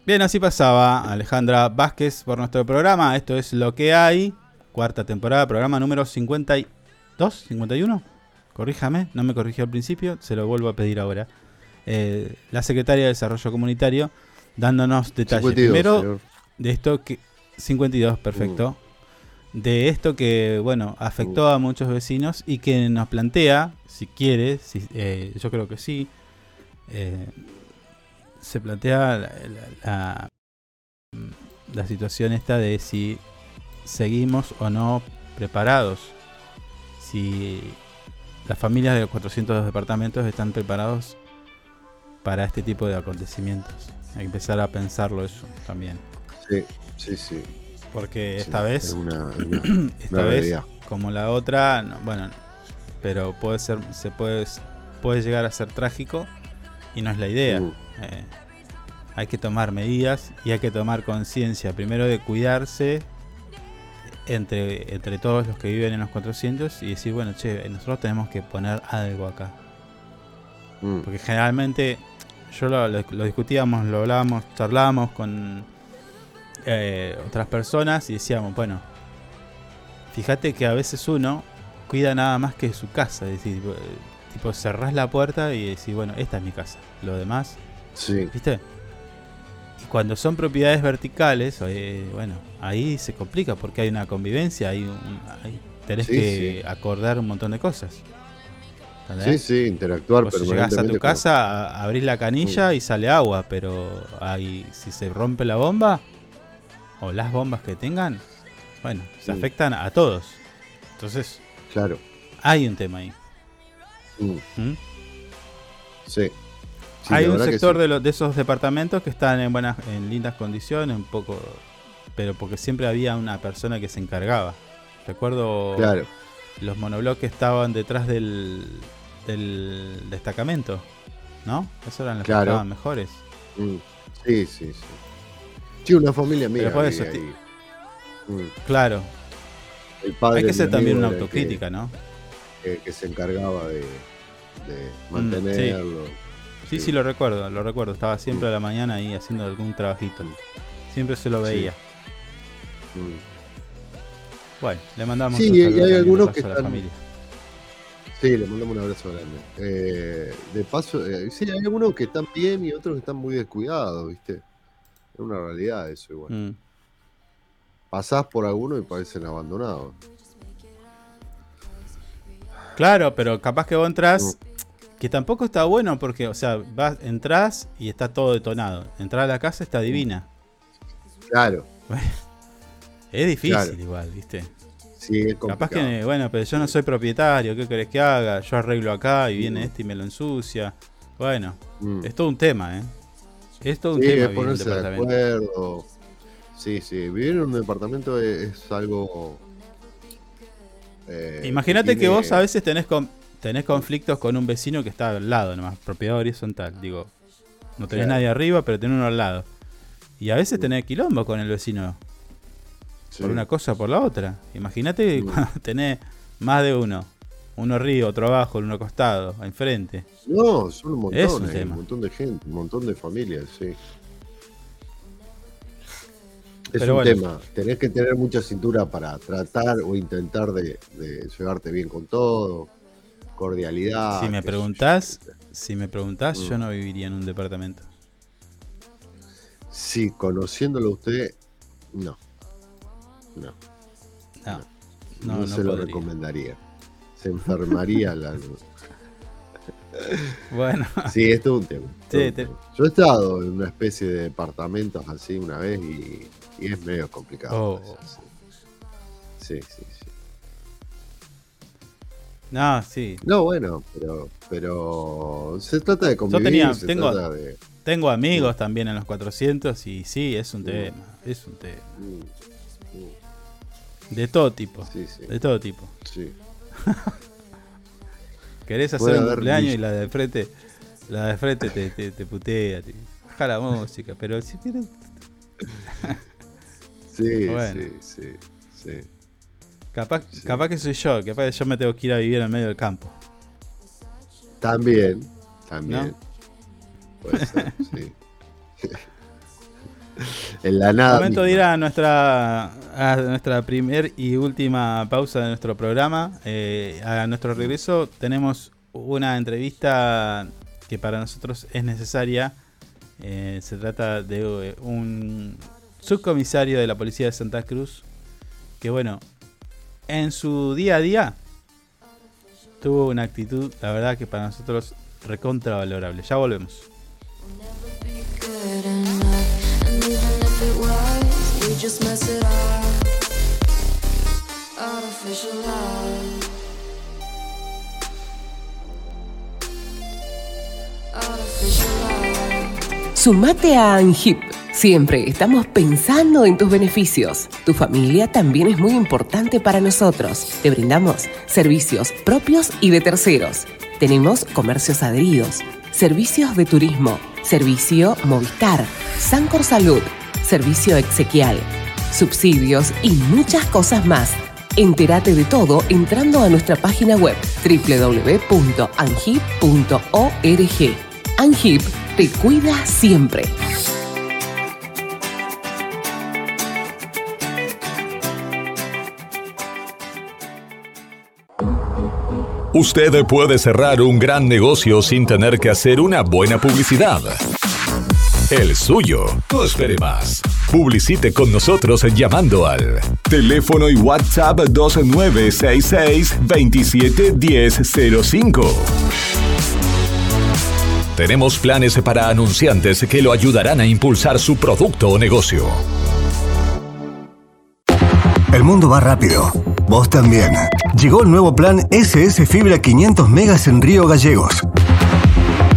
Bien, así pasaba Alejandra Vázquez por nuestro programa. Esto es Lo que hay. Cuarta temporada, programa número 52, 51. Corríjame, no me corrigió al principio, se lo vuelvo a pedir ahora. Eh, la secretaria de Desarrollo Comunitario dándonos detalles. 52, Primero, señor. de esto que. 52, perfecto. De esto que, bueno, afectó a muchos vecinos y que nos plantea, si quiere, si, eh, yo creo que sí, eh, se plantea la, la- la- la situación esta de si seguimos o no preparados. Si las familias de los 400 departamentos están preparados para este tipo de acontecimientos. Hay que empezar a pensarlo eso también. Sí, sí, sí. Porque Sí, esta vez, es una- una- esta una vez, realidad. como la otra, no, bueno, pero puede ser, se puede, puede llegar a ser trágico y no es la idea. Uh. Eh, hay que tomar medidas y hay que tomar conciencia primero de cuidarse entre, entre todos los que viven en los 400 y decir, bueno, che, nosotros tenemos que poner algo acá. Mm. Porque generalmente yo lo, lo- lo discutíamos, lo hablábamos, charlábamos con eh, otras personas y decíamos, bueno, fíjate que a veces uno cuida nada más que su casa, es decir, tipo, eh, cerrás la puerta y decís, bueno, esta es mi casa, lo demás, Sí. ¿viste? Y cuando son propiedades verticales, eh, bueno, ahí se complica porque hay una convivencia, hay un, hay- tenés Sí, que sí. acordar un montón de cosas. Sí, ¿entendés? sí, interactuar Vos si llegás a permanentemente tu casa, abrís la canilla y sale agua, pero hay, si se rompe la bomba, o las bombas que tengan, bueno, se Mm. afectan a todos. Entonces, Claro. hay un tema ahí. Mm. ¿Mm? Sí. Sí, hay un sector sí. de, los de esos departamentos que están en buenas, en lindas condiciones, un poco, pero porque siempre había una persona que se encargaba. Recuerdo Claro. los monobloques estaban detrás del, del destacamento, ¿no? Esos eran los que estaban mejores. Mm. Sí, sí, sí. Sí, una familia amiga. Pero por eso. Mm. Claro, El padre hay que mi también una autocrítica, ¿no? Que, que- que se encargaba de, de Mm, mantenerlo. Sí, sí, lo recuerdo, lo recuerdo. Estaba siempre a la mañana ahí haciendo algún trabajito. Siempre se lo Sí. veía. Mm. Bueno, le mandamos Sí, un y saludo hay también de algunos que a la están- familia. Sí, le mandamos un abrazo grande. Eh, de paso, eh, sí, hay algunos que están bien y otros que están muy descuidados, ¿viste? Es una realidad eso igual. Mm. Pasás por algunos y parecen abandonados. Claro, pero capaz que vos entrás, Mm. que tampoco está bueno porque, o sea, vas, entrás y está todo detonado. Entrar a la casa está divina. Claro, Es difícil Claro. igual, ¿viste? sí, es Capaz que, bueno, pero yo no soy propietario, ¿qué querés que haga? Yo arreglo acá y viene este y me lo ensucia. Bueno, Mm. es todo un tema, ¿eh? Es todo un Sí, tema es ponerse de departamento. acuerdo. Sí, sí, vivir en un departamento es, es algo. eh, Imagínate que tiene- vos a veces tenés, con, tenés conflictos con un vecino que está al lado, nomás, propiedad horizontal. Digo, no tenés Claro. nadie arriba, pero tenés uno al lado. Y a veces tenés quilombo con el vecino. Sí. Por una cosa o por la otra. Imagínate Mm. cuando tenés más de uno. Uno arriba, otro abajo, uno acostado, enfrente. No, son un montón, Es un tema. un montón de gente, un montón de familias, sí. Es Pero un bueno. tema. Tenés que tener mucha cintura para tratar o intentar de, de llevarte bien con todo. Cordialidad. si me preguntás, yo. si me preguntás, yo Mm. no viviría en un departamento. Sí, conociéndolo a usted, no. No, No, no, no, no se lo recomendaría. Se enfermaría la. Bueno, Sí, esto es un tema. Sí, un te- tema. Yo he estado en una especie de departamentos así una vez y, y es medio complicado. Oh. Sí, sí, sí. no, sí. No, bueno, pero, pero se trata de convivir, tenía- se tengo- trata de... Tengo amigos también en los 400 y sí, es un tema. Es un tema. Mm, mm, De todo tipo. Sí, sí, De todo tipo. sí. Querés hacer Puede un cumpleaños y la de frente, la de frente te, te, te putea, te baja la música, pero si quieres. Sí, Bueno. sí, sí, sí. Capaz, Sí. capaz que soy yo, capaz que yo me tengo que ir a vivir en medio del campo. También, también. ¿No? Puede ser, sí. en la nada. Momento de ir a nuestra, a nuestra primer y última pausa de nuestro programa. Eh, a nuestro regreso tenemos una entrevista que para nosotros es necesaria. Eh, se trata de eh, un subcomisario de la policía de Santa Cruz que bueno, en su día a día tuvo una actitud, la verdad que para nosotros recontra valorable. Ya volvemos. Sumate a ANGIP. Siempre estamos pensando en tus beneficios. Tu familia también es muy importante para nosotros. Te brindamos servicios propios y de terceros. Tenemos comercios adheridos, servicios de turismo, servicio Movistar, Sancor Salud, servicio exequial, subsidios y muchas cosas más. Entérate de todo entrando a nuestra página web www.angip.org. Angip te cuida siempre. Usted puede cerrar un gran negocio sin tener que hacer una buena publicidad. El suyo. No espere más. Publicite con nosotros llamando al teléfono y WhatsApp 2966 271005. Tenemos planes para anunciantes que lo ayudarán a impulsar su producto o negocio. El mundo va rápido. Vos también. Llegó el nuevo plan SS Fibra 500 megas en Río Gallegos.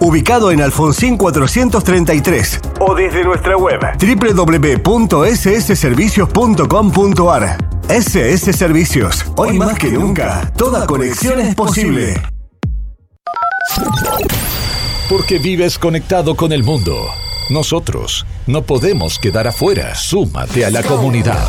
ubicado en Alfonsín 433. O desde nuestra web www.ssservicios.com.ar. SS Servicios. Hoy más que nunca, toda conexión es posible. Porque vives conectado con el mundo. Nosotros no podemos quedar afuera. Súmate a la comunidad.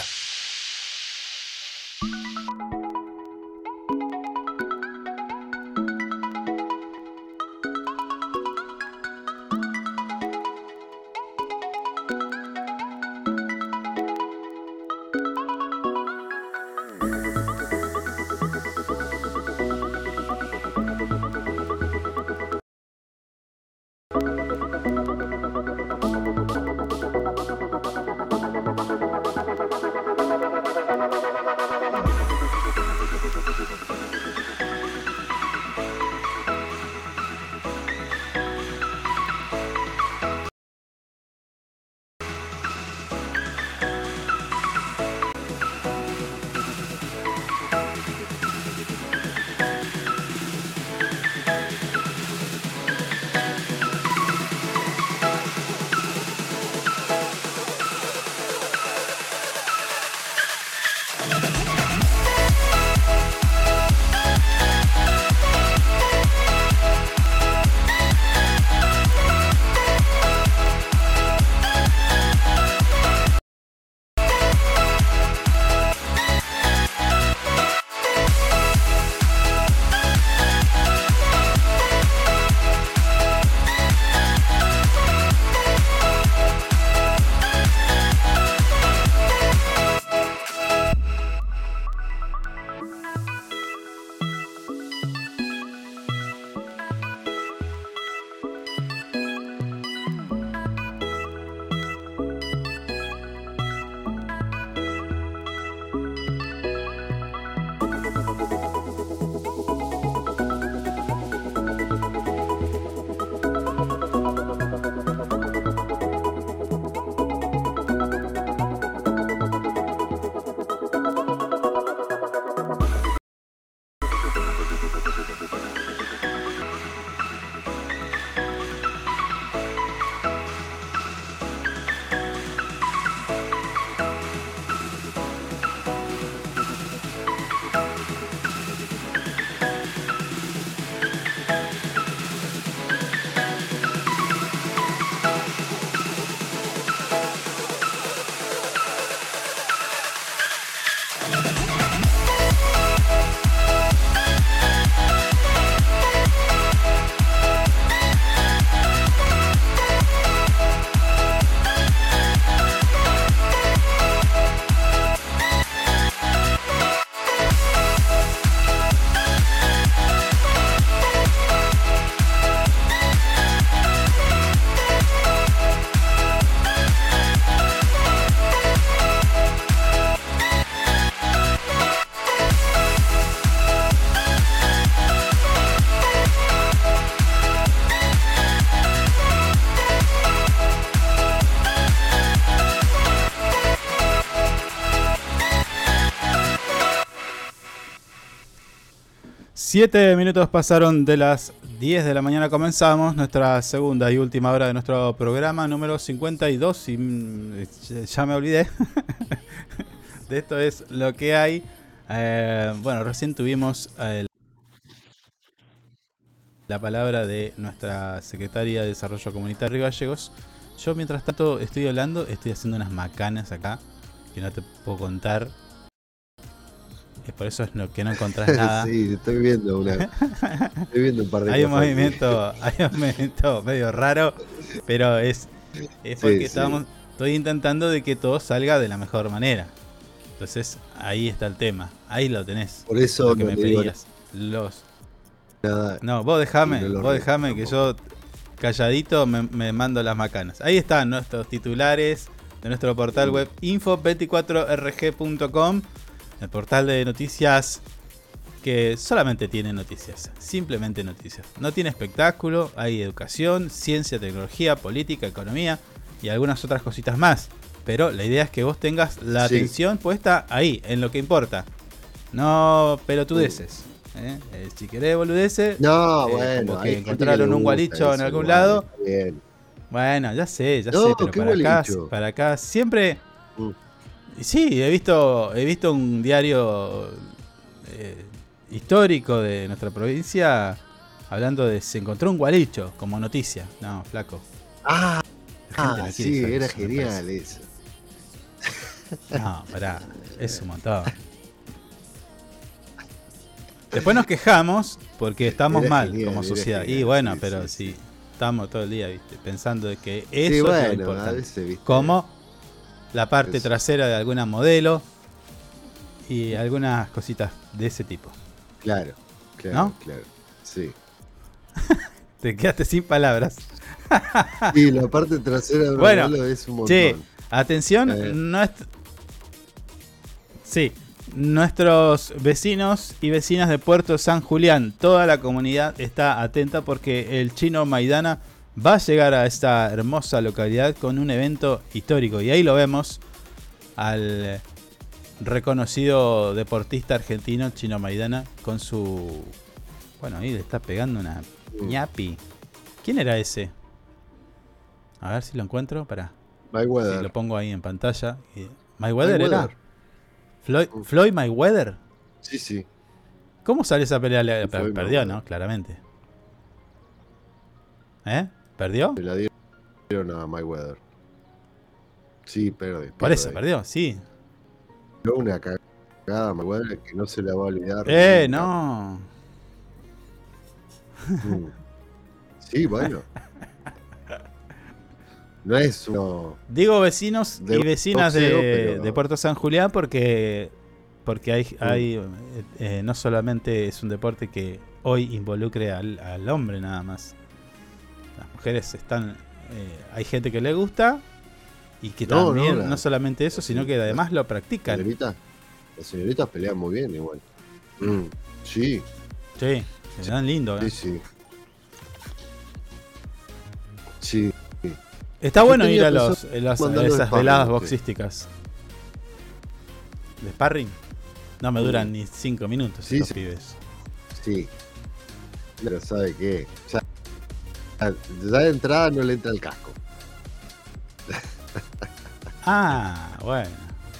Siete minutos pasaron de las 10 de la mañana. Comenzamos nuestra segunda y última hora de nuestro programa número 52. Y mm, ya me olvidé de esto es lo que hay. Eh, bueno, recién tuvimos eh, la palabra de nuestra secretaria de Desarrollo Comunitario Gallegos. Yo mientras tanto estoy hablando, estoy haciendo unas macanas acá que no te puedo contar. Es por eso es no- que no encontrás nada. sí, estoy viendo una. Estoy viendo un par de hay un cosas. movimiento, hay un movimiento medio raro, pero es, es porque sí. estamos, estoy intentando de que todo salga de la mejor manera. Entonces ahí está el tema, ahí lo tenés. Por eso lo que no me digo pedías. Los, nada. no, vos dejame, no vos dejame que yo calladito me, me mando las macanas. Ahí están nuestros titulares de nuestro portal web info24rg.com, el portal de noticias que solamente tiene noticias, simplemente noticias. No tiene espectáculo, hay educación, ciencia, tecnología, política, economía y algunas otras cositas más. Pero la idea es que vos tengas la Sí. atención puesta ahí, en lo que importa. No pelotudeces. ¿eh? Eh, si querés boludeces, No, eh, bueno. como que encontraron un gualicho en algún lado. Bien. Bueno, ya sé, ya No, sé, pero para acá, para acá siempre. Mm. Y Sí, he visto, he visto un diario eh, histórico de nuestra provincia hablando de se encontró un gualicho como noticia. No, flaco. Ah, ah, sí, era eso, genial eso. No, pará, es un montón. Después nos quejamos porque estamos Era mal genial, como sociedad. y genial, bueno, sí, pero sí, sí, estamos todo el día ¿viste? pensando de que eso Sí, es lo bueno, importante. veces, viste. como la parte Eso. trasera de alguna modelo y algunas cositas de ese tipo. Claro, claro, ¿No? claro. Sí. Te quedaste sin palabras. Y la parte trasera de Bueno, modelo es un montón. Che, atención, Eh. Sí, nuestros vecinos y vecinas de Puerto San Julián, toda la comunidad está atenta porque el chino Maidana va a llegar a esta hermosa localidad con un evento histórico. Y ahí lo vemos al reconocido deportista argentino Chino Maidana con su... Bueno, ahí le está pegando una ñapi. ¿Quién era ese? A ver si lo encuentro. Para. Mayweather. Si lo pongo ahí en pantalla. ¿Mayweather era? Floyd, Floyd Mayweather. Sí, sí. ¿Cómo sale esa pelea? Floyd perdió, Mayweather. ¿no? Claramente. ¿Eh? ¿Perdió? Se la dieron a Mayweather. Sí, pierde. Por eso, perdió, sí. Pero una cagada a Mayweather que no se la va a olvidar. Eh, nunca. no. Mm. Sí, bueno. No es uno. Digo vecinos y vecinas boxeo, de, pero- de Puerto San Julián porque porque hay, Mm. hay eh, eh, no solamente es un deporte que hoy involucre al, al hombre nada más. Mujeres están eh, hay gente que le gusta y que No, también no, no, la- solamente eso, sino que además lo practican. Señorita, las señoritas pelean muy bien igual. Mm, Sí, Sí, se dan lindo. ¿eh? sí, sí. Sí. Está Yo bueno ir a, los, a las- a esas sparring, veladas sí. boxísticas. ¿De sparring? No me duran ni 5 minutos Sí, estos sí. pibes. Sí. Pero ¿sabe qué? Ya, ya de entrada no le entra el casco. Ah, bueno.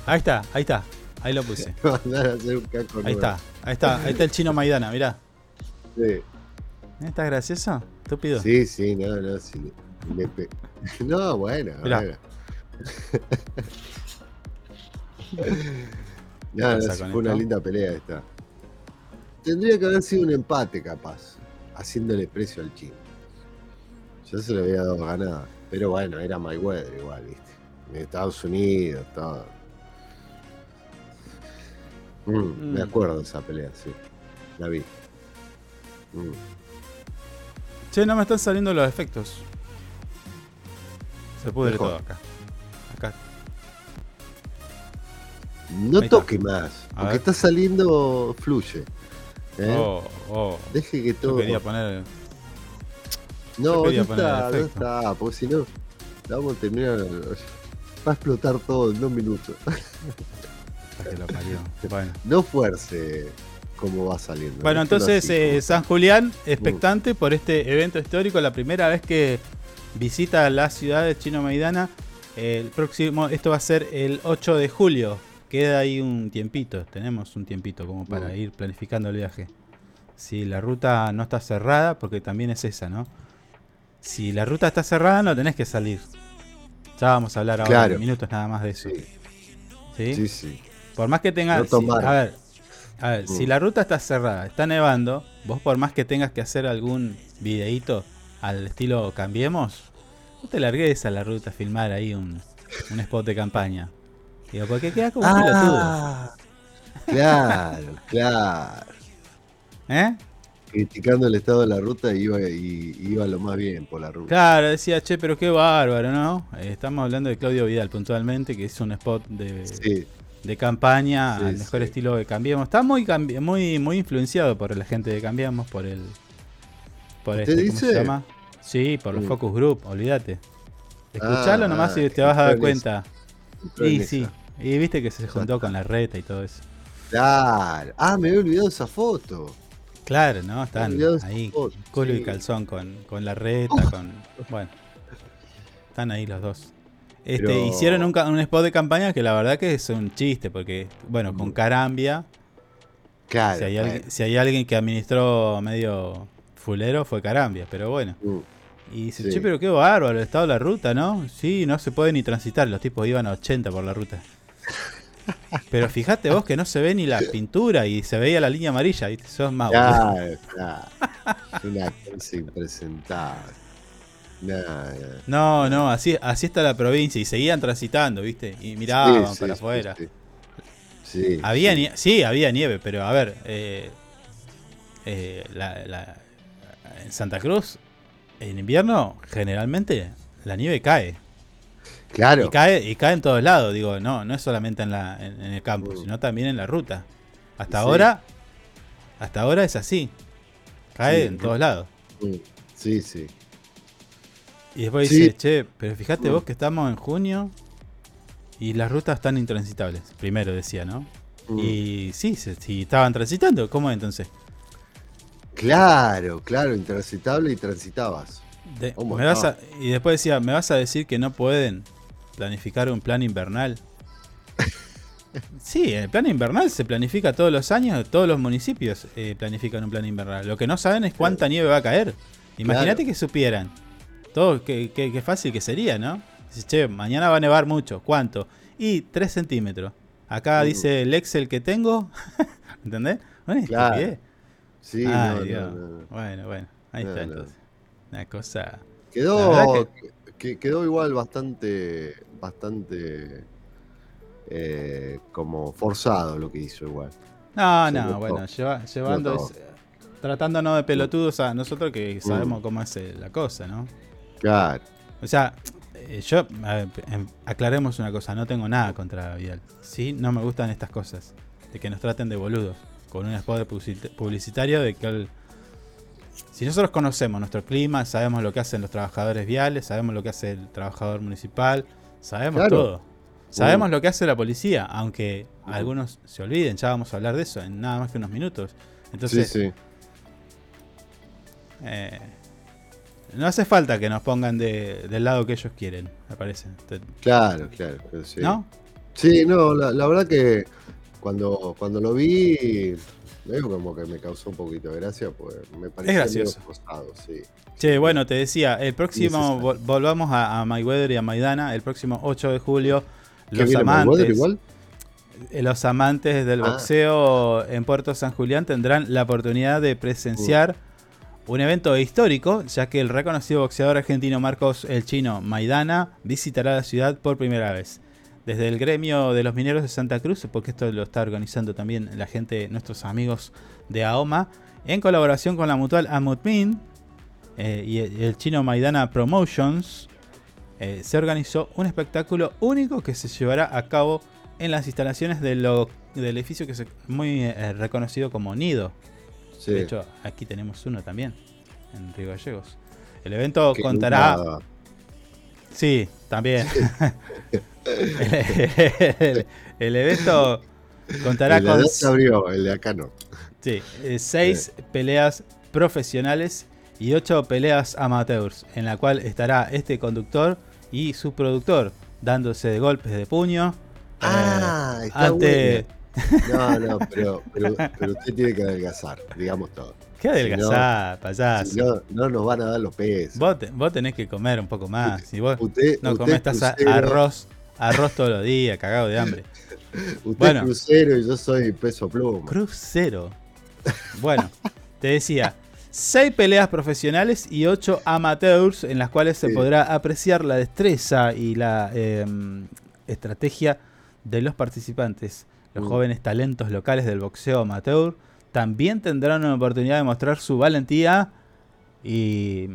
Ahí está, ahí está. Ahí lo puse. Mandar a hacer un casco Ahí nuevo. está, ahí está, ahí está el chino Maidana, mirá. Sí, ¿Estás gracioso? Estúpido. sí, sí, no, no. sí, pe- no, bueno. Bueno. no, no, fue una linda pelea esta. Tendría que haber sido un empate, capaz, haciéndole precio al chino. Yo se lo había dado ganada. Pero bueno, era Mayweather igual, ¿viste? En Estados Unidos, todo. Mm, Me Mm. acuerdo de esa pelea, sí. La vi. Mm. Che, no me están saliendo los efectos. Se pudre Mejor. todo acá. Acá. No toque más, A porque ver. está saliendo fluye. ¿eh? Oh, oh. Deje que Yo todo. quería poner. No, no está, no está, porque si no, vamos a terminar. Va a explotar todo en dos minutos. Que lo parió. Bueno. No fuerce. cómo va saliendo. Bueno, entonces así, eh, San Julián, expectante por este evento histórico, la primera vez que visita la ciudad de Chino Maidana. El próximo, esto va a ser el 8 de julio. Queda ahí un tiempito, tenemos un tiempito como para ir planificando el viaje. Si la ruta no está cerrada, porque también es esa, ¿no? Si la ruta está cerrada, no tenés que salir. Ya vamos a hablar ahora Claro. en minutos nada más de eso. Sí, ¿Sí? sí, sí. Por más que tenga. No si- a ver, a ver, si Mm. la ruta está cerrada, está nevando, vos por más que tengas que hacer algún videíto al estilo cambiemos, no te largues a la ruta a filmar ahí un, un spot de campaña. Digo, porque queda como un pelotudo. Ah, claro, claro. ¿Eh? Criticando el estado de la ruta iba, y, iba lo más bien por la ruta. Claro, decía, che, pero qué bárbaro, ¿no? Eh, estamos hablando de Claudio Vidal puntualmente, que hizo un spot de, Sí, de campaña Sí, al mejor sí. estilo de Cambiemos. Está muy muy muy influenciado por la gente de Cambiemos, por el por ¿Usted este, ¿cómo se dice? llama? Sí, por los Mm. Focus Group, olvídate. Escuchalo Ah, nomás y te vas a dar cuenta. Y sí, y viste que se juntó con la reta y todo eso. Claro. Ah, me había olvidado esa foto. Claro, ¿no? Están ahí, culo y calzón con, con la reta, con... Bueno, están ahí los dos. Este, Pero- Hicieron un, un spot de campaña que la verdad que es un chiste, porque, bueno, con Carambia, Claro. si, hay bueno. alguien, si hay alguien que administró medio fulero, fue Carambia, pero bueno. Mm. Y dice, Sí. che, pero qué bárbaro el estado de la ruta, ¿no? Sí, no se puede ni transitar, los tipos iban a 80 por la ruta. Pero fíjate vos que no se ve ni la pintura y se veía la línea amarilla, ¿viste? Sos más boludo. Claro, claro. Una cosa impresentable. No, no, así, así está la provincia y seguían transitando, ¿viste? Y miraban Sí, sí, para afuera. Sí, Sí, Había sí. nie- sí, había nieve, pero a ver, eh, eh, la- la- en Santa Cruz, en invierno, generalmente la nieve cae. Claro. Y cae, y cae en todos lados, digo, no, no es solamente en, la, en, en el campo, Mm. sino también en la ruta. Hasta Sí. ahora, hasta ahora es así. Cae Sí. en todos lados. Mm, Sí, sí. Y después Sí. dice, che, pero fíjate Mm. vos que estamos en junio y las rutas están intransitables. Primero decía, ¿no? Mm. Y sí, se- si estaban transitando, ¿cómo es entonces? Claro, claro, intransitable y transitabas. De- Oh my me vas God. a- y después decía, ¿me vas a decir que no pueden planificar un plan invernal? sí, el plan invernal se planifica todos los años, todos los municipios eh, planifican un plan invernal. Lo que no saben es cuánta nieve va a caer. Imagínate Claro. que supieran. Todo, qué, qué- qué fácil que sería, ¿no? Dices, che, mañana va a nevar mucho. ¿Cuánto? Y 3 centímetros. Acá Uh. dice el Excel que tengo. ¿Entendés? Una Claro. estupidez. Sí, Ay, no. Bueno, bueno. Ahí está entonces. Una cosa. Quedó, que- quedó igual bastante, bastante eh, como forzado lo que hizo igual. No, Se no, bueno, lleva- llevando es- tratándonos de pelotudos a nosotros que sabemos Mm. cómo es eh, la cosa, ¿no? Claro. O sea, eh, yo, ver, em, aclaremos una cosa, no tengo nada contra Vidal. Sí, no me gustan estas cosas, de que nos traten de boludos, con un spot publicitario de que si nosotros conocemos nuestro clima, sabemos lo que hacen los trabajadores viales, sabemos lo que hace el trabajador municipal, sabemos Claro. todo. Sabemos lo que hace la policía, aunque algunos se olviden, ya vamos a hablar de eso en nada más que unos minutos. Entonces, sí, sí. eh, no hace falta que nos pongan de- del lado que ellos quieren, me parece. Claro, claro. sí. ¿No? Sí, no, la, la verdad que cuando, cuando lo vi, medio como que me causó un poquito de gracia, pues me pareció forzado, sí. Che, bueno, te decía, el próximo, vol- volvamos a, a Mayweather y a Maidana, el próximo 8 de julio, ¿Qué los amantes, igual? eh, los amantes del Ah. boxeo en Puerto San Julián tendrán la oportunidad de presenciar un evento histórico, ya que el reconocido boxeador argentino Marcos El Chino Maidana visitará la ciudad por primera vez. Desde el gremio de los mineros de Santa Cruz, porque esto lo está organizando también la gente, nuestros amigos de AOMA, en colaboración con la mutual Amutmin eh, y el, chino Maidana Promotions, eh, se organizó un espectáculo único que se llevará a cabo en las instalaciones de lo- del edificio que es muy eh, reconocido como Nido. Sí. De hecho, aquí tenemos uno también, en Río Gallegos. El evento contará... Sí, también. el, el- el evento contará el de con... allá se abrió, el de acá no. Sí, eh, seis peleas profesionales y ocho peleas amateurs, en la cual estará este conductor y su productor dándose de golpes de puño. Ah, eh, está ante... No, no, pero, pero, pero usted tiene que adelgazar, digamos todo. ¿Qué adelgazar, payaso? Si no, no nos van a dar los pesos. Vos, te- vos tenés que comer un poco más. Si vos Usted- no usted comés taza- arroz, arroz todos los días, cagado de hambre. Usted Bueno. es crucero y yo soy peso pluma. Crucero. Bueno, te decía, seis peleas profesionales y ocho amateurs en las cuales se podrá apreciar la destreza y la eh, estrategia de los participantes. Los Mm. jóvenes talentos locales del boxeo amateur también tendrán una oportunidad de mostrar su valentía y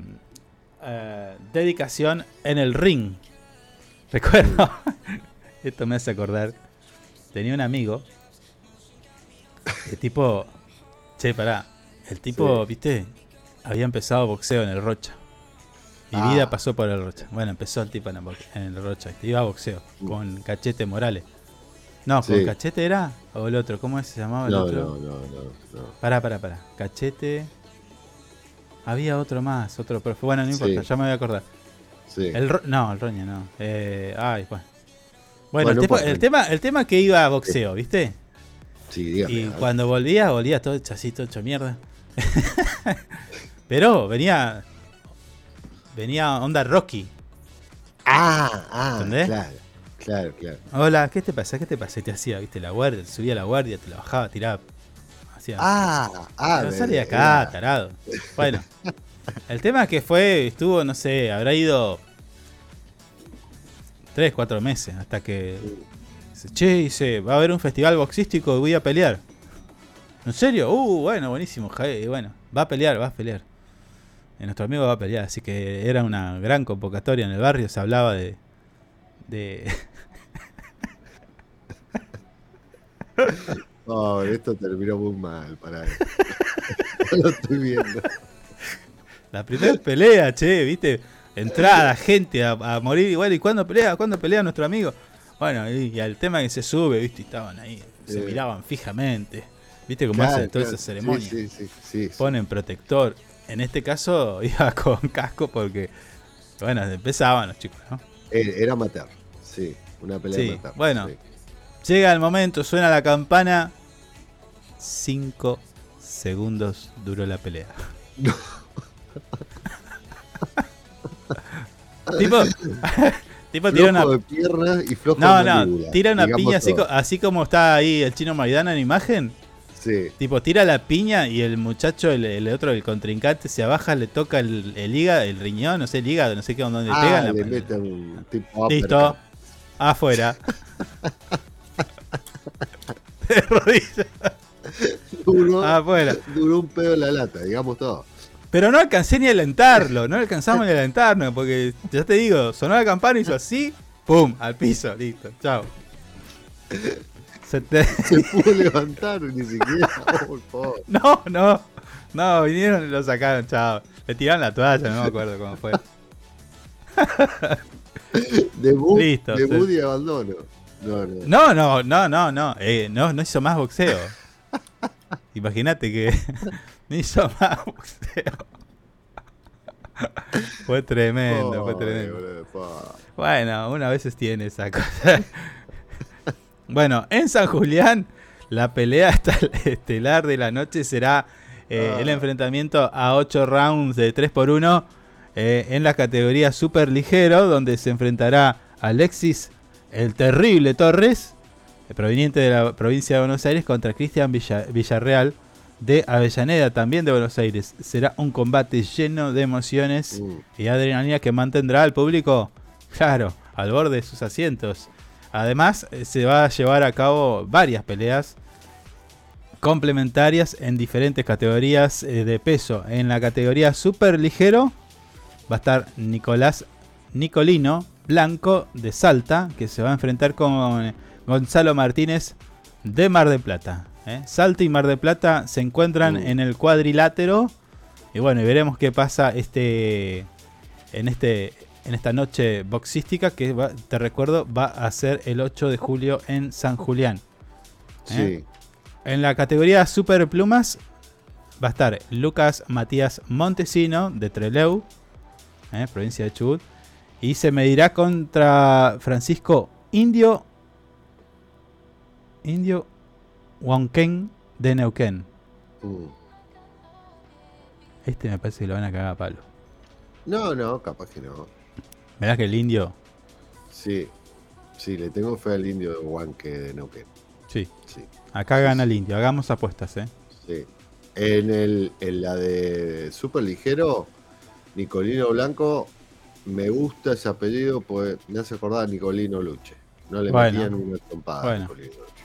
eh, dedicación en el ring. Recuerdo, esto me hace acordar, tenía un amigo, el tipo, che, pará, el tipo, Sí. viste, había empezado boxeo en el Rocha. Mi Ah. vida pasó por el Rocha. Bueno, empezó el tipo en el, en el Rocha, iba a boxeo, con Cachete Morales. No, con. Sí. Cachete era, o el otro, ¿cómo se llamaba el No, otro? no, no, no, no. Pará, pará, pará. Cachete. Había otro más, otro profe. Bueno, no importa, Sí. ya me voy a acordar. Sí. El Ro- no, el Roña no. Eh, ay, bueno. Bueno, Bueno, el, no tema, el tema que iba a boxeo, ¿viste? Sí, dígame. Y cuando volvía, volvía todo chasito, hecho mierda. Pero venía. Venía onda Rocky. Ah, ah, ¿Entendés? claro, claro, claro. Hola, ¿qué te pasa? ¿Qué te pasa? Te hacía, viste, la guardia, subía la guardia, te la bajaba, tiraba. Hacía. Ah, ah, me- salí de acá, era- tarado. Bueno, el tema es que fue, estuvo, no sé, habrá ido tres, cuatro meses hasta que dice, che, dice, va a haber un festival boxístico y voy a pelear. ¿En serio? Uh, bueno, buenísimo, bueno, va a pelear, va a pelear. Y nuestro amigo va a pelear, así que era una gran convocatoria en el barrio, se hablaba de... de Esto terminó muy mal para él. No lo estoy viendo. La primera pelea, che, viste, entrada, gente a, a morir. Bueno, ¿y cuándo pelea? ¿Cuándo pelea nuestro amigo? Bueno, y, y al tema que se sube, viste, y estaban ahí, se Eh. miraban fijamente. Viste cómo Claro, hacen toda claro. esa ceremonia. Sí, sí, sí. Ponen protector. En este caso iba con casco porque, bueno, empezaban los chicos, ¿no? Era era amateur, sí, una pelea Sí, amateur. bueno. Llega el momento, suena la campana. Cinco segundos duró la pelea. tipo, tipo tira una, de piernas y flojo No, no, tira una piña así, como está ahí el chino Maidana en imagen. Sí. Tipo, tira la piña y el muchacho, el, el otro, el contrincante, se abaja, le toca el, el hígado, el riñón, no sé, el hígado, no sé qué, donde Ah, pega. la- le un tipo Listo, afuera. de rodillas. Duró, Afuera. duró un pedo en la lata, digamos todo. Pero no alcancé ni a alentarlo, no alcanzamos ni a alentarnos, porque ya te digo, sonó la campana y hizo así, ¡pum! al piso, listo, chao. Se te- Se pudo levantar ni siquiera. Oh, por favor. No, no, no, vinieron y lo sacaron, chao. Le tiraron la toalla, no me acuerdo cómo fue. Debut, Listo, debut sí. y abandono. No, no. No, no, no, no, no, eh, no, no hizo más boxeo. Imagínate que no hizo más boxeo. Fue tremendo, fue tremendo. Bueno, una veces tiene esa cosa. bueno, en San Julián, la pelea estel- estelar de la noche será eh, Ah. el enfrentamiento a 8 rounds de 3 por 1 eh, en la categoría super ligero, donde se enfrentará Alexis el terrible Torres, proveniente de la provincia de Buenos Aires, contra Cristian Villa- Villarreal de Avellaneda, también de Buenos Aires. Será un combate lleno de emociones Mm. y adrenalina que mantendrá al público, claro, al borde de sus asientos. Además, eh, se va a llevar a cabo varias peleas complementarias en diferentes categorías eh, de peso. En la categoría super ligero va a estar Nicolás Nicolino Blanco de Salta, que se va a enfrentar con Gonzalo Martínez de Mar de Plata. ¿eh? Salta y Mar de Plata se encuentran Uh. en el cuadrilátero. Y bueno, y veremos qué pasa este en este en esta noche boxística que va- te recuerdo va a ser el 8 de julio en San Julián. ¿eh? Sí. En la categoría Super Plumas va a estar Lucas Matías Montesino de Trelew, eh, provincia de Chubut. Y se medirá contra Francisco Indio Indio Huanquén de Neuquén. Mm. Este me parece que lo van a cagar a palo. No, no, capaz que no. Verás que el indio, Sí, sí, le tengo fe al indio de Huanque de Neuquén. sí, Sí, acá gana el indio. Hagamos apuestas, ¿eh? sí. En, el, en la de Super Ligero, Nicolino Blanco, me gusta ese apellido, pues me hace acordar a Nicolino Luche. No le Bueno. metían una trompada a Bueno. Nicolino Luche.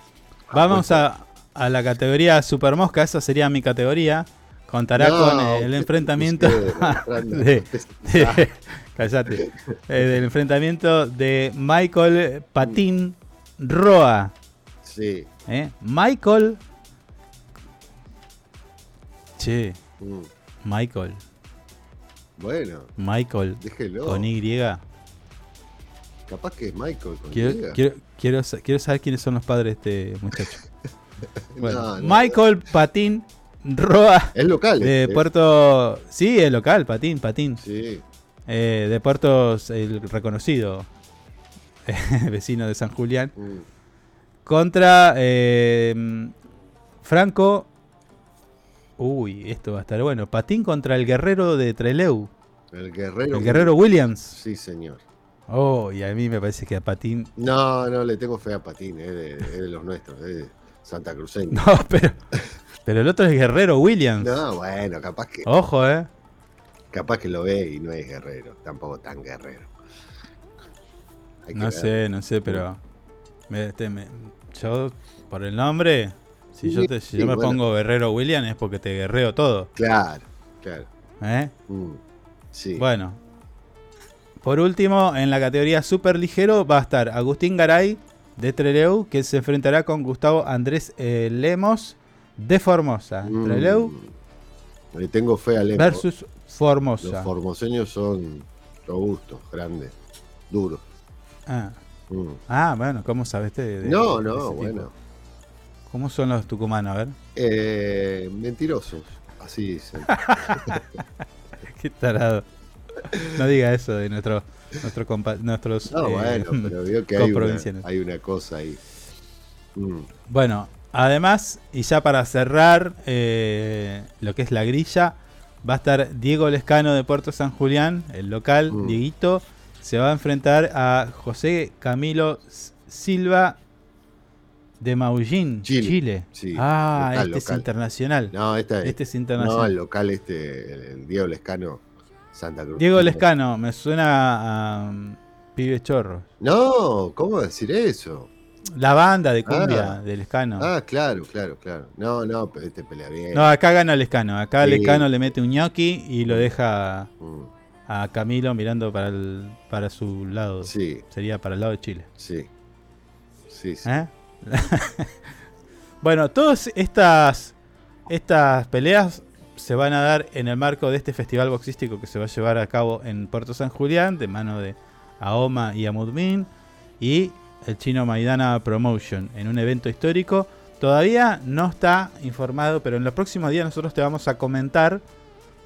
Vamos a, a la categoría Super Mosca, esa sería mi categoría. Contará No, con el usted- enfrentamiento usted- de, Eh, del enfrentamiento de Michael Patín Roa. Sí. ¿eh? Michael. Che, mm, Michael. Bueno, Michael déjelo. con Y. Capaz que es Michael con Quiero, Y. quiero, quiero, sa- quiero saber quiénes son los padres de este muchacho. Bueno, No, no. Michael Patín Roa. Es local. De Puerto. Sí, es local, Patín, Patín. Sí. Eh, de Puerto el reconocido vecino de San Julián. mm, Contra eh, Franco. Uy, esto va a estar bueno. Patín contra el guerrero de Treleu. El guerrero. El guerrero Williams. Sí, señor. Oh, y a mí me parece que a Patín. No, no, le tengo fe a Patín, es de, es de los nuestros, es de Santa Cruceño. No, pero. Pero el otro es guerrero Williams. No, bueno, capaz que, Ojo, eh. capaz que lo ve y no es guerrero, tampoco tan guerrero. No ver. sé, no sé, pero. me- este, me- yo, por el nombre. Si yo, te- si sí, yo me bueno. pongo guerrero Williams es porque te guerreo todo. Claro, claro. ¿Eh? mm, sí. Bueno. Por último, en la categoría super ligero va a estar Agustín Garay de Treleu, que se enfrentará con Gustavo Andrés eh, Lemos de Formosa. Mm, Treleu Le tengo fe a Lemos. versus Los Formosa. formoseños son robustos, grandes, duros. ah. Mm. Ah, bueno, ¿cómo sabes de, de- No, de no, tipo? ¿Cómo son los tucumanos? A ver. Eh, mentirosos, así dicen. Qué tarado. No diga eso de nuestro, nuestro compa- nuestros No, eh, bueno, pero veo que hay una, comprovincianos. hay una cosa ahí. Mm, Bueno, además, y ya para cerrar eh, lo que es la grilla, va a estar Diego Lescano de Puerto San Julián, el local, Mm. Dieguito, se va a enfrentar a José Camilo Silva de Maullín, Chile, Chile. sí, ah, local, este es internacional. No, esta Este es no, internacional. el local este, el, Diego Lescano, Santa Cruz. Diego Lescano, me suena a um, Pibe Chorro. No, ¿cómo decir eso? La banda de cumbia Ah. de Lescano. Ah, claro, claro, claro. No, no, pero este pelea bien. No, acá gana Lescano. Acá Sí. Lescano le mete un ñoqui y lo deja Mm, a Camilo mirando para el, para su lado. sí, Sería para el lado de Chile. sí. Sí, sí. ¿Eh? bueno, todas estas, estas peleas se van a dar en el marco de este festival boxístico que se va a llevar a cabo en Puerto San Julián, de mano de Aoma y Amudmin, y el chino Maidana Promotion, en un evento histórico. Todavía no está informado, pero en los próximos días nosotros te vamos a comentar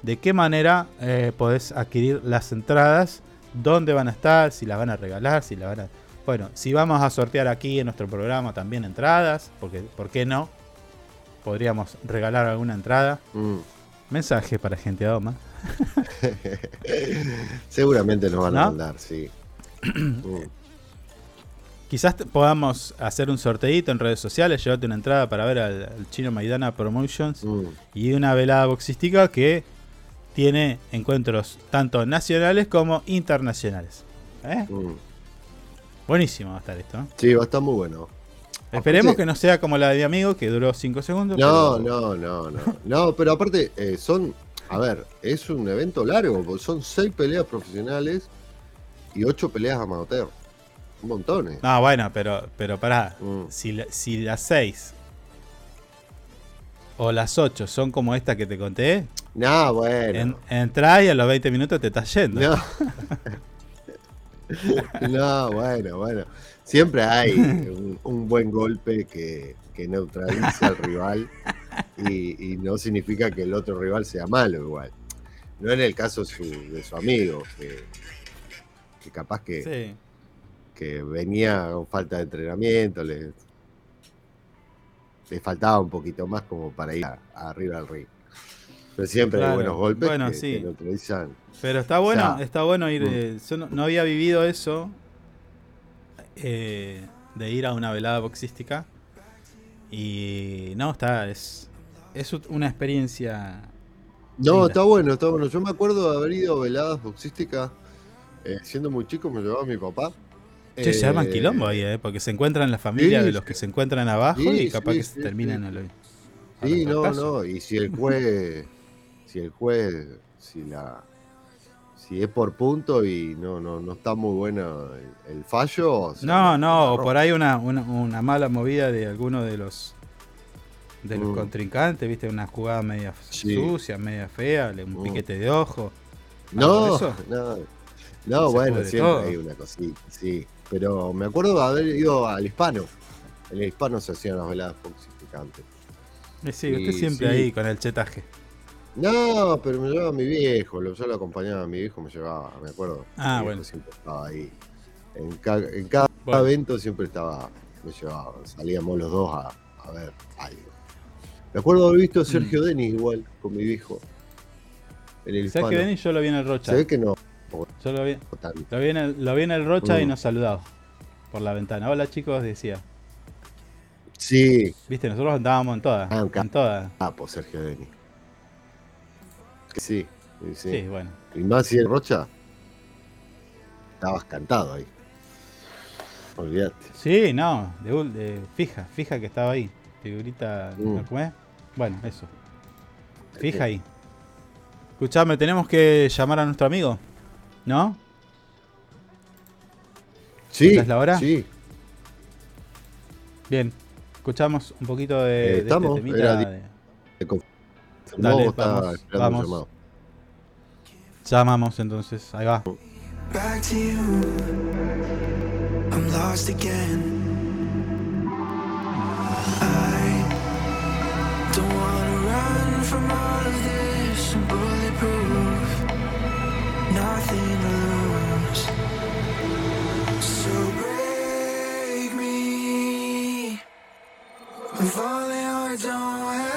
de qué manera eh, podés adquirir las entradas, dónde van a estar, si las van a regalar, si las van a... Bueno, si vamos a sortear aquí en nuestro programa también entradas, porque ¿por qué no? Podríamos regalar alguna entrada. Mm. Mensaje para gente de Oma. Seguramente nos van ¿No? a mandar, sí. Mm, Quizás podamos hacer un sorteito en redes sociales, llevarte una entrada para ver al, al chino Maidana Promotions mm. y una velada boxística que tiene encuentros tanto nacionales como internacionales. ¿Eh? Mm. Buenísimo va a estar esto. ¿eh? Sí, va a estar muy bueno. Esperemos Aparte- que no sea como la de mi amigo que duró 5 segundos. No, pero- no, no, no. No, pero aparte, eh, son. A ver, es un evento largo, porque son seis peleas profesionales y ocho peleas amateur. Un montón, eh. No, bueno, pero, pero pará. Mm. Si, la- si las 6 o las 8 son como esta que te conté, No, bueno. en, entrás y a los 20 minutos te estás yendo. No. no, bueno, bueno. Siempre hay un, un buen golpe que, que neutraliza al rival y, y no significa que el otro rival sea malo igual. No en el caso de su, de su amigo, que, que capaz que, Sí. que venía con falta de entrenamiento, le, le faltaba un poquito más como para ir a- arriba al ring. Pero siempre Claro, hay buenos golpes bueno, que, sí. que. Pero está bueno, O sea, está bueno ir. mm. eh, yo no, no había vivido eso eh, de ir a una velada boxística. Y no, está, es, es una experiencia. No, linda. está bueno, está bueno. Yo me acuerdo de haber ido a veladas boxísticas eh, siendo muy chico, me llevaba mi papá. Che, se Eh, quilombo ahí, eh, porque se encuentran la familia sí, de los que se encuentran abajo y capaz que se terminan a lo- Sí, no, no. Y si el juez, si el juez, si la, si es por punto y no, no, no está muy bueno el, el fallo. se No, la- no, la o por ahí una, una, una mala movida de alguno de los de los Mm. contrincantes, viste, una jugada media Sí. sucia, media fea, un Mm. piquete de ojo. No, no, no, bueno, siempre todo. hay una cosita, sí. Pero me acuerdo de haber ido al hispano. En el hispano se hacían las veladas boxísticas antes. Y sí, usted Y siempre sí. ahí con el chetaje. No, pero me llevaba mi viejo, lo- yo lo acompañaba a mi viejo, me llevaba, me acuerdo. Ah, Mi bueno. Siempre estaba ahí. En, ca- en cada Bueno. evento siempre estaba, me llevaba, salíamos los dos a, a ver algo. Me acuerdo haber visto a Sergio Denis igual con mi viejo. En el Sergio. Denis yo lo vi en el Rocha. Se ve que no. Yo lo vi, lo vi en el, lo vi en el Rocha y Mm. nos saludaba por la ventana. Hola chicos, decía. Sí. Viste, nosotros andábamos en todas. Ah, en todas. capo Sergio Denis. Que sí, sí, sí. Sí, bueno. Y más si en Rocha, estabas cantado ahí. Olvídate. Sí, no, de, de- fija, fija que estaba ahí. Figurita, Mm. Bueno, eso. Fija ahí. Escuchame, tenemos que llamar a nuestro amigo, ¿no? Sí, ¿Ya es la hora? sí. Bien, escuchamos un poquito de, Eh, de estamos, este temita. era de- Dale, vamos, vamos. Llamamos entonces, ahí va. Back to you. I'm lost again. I don't wanna run from all of this. I'm bulletproof. Nothing to lose. So break me. I'm falling hard, don't help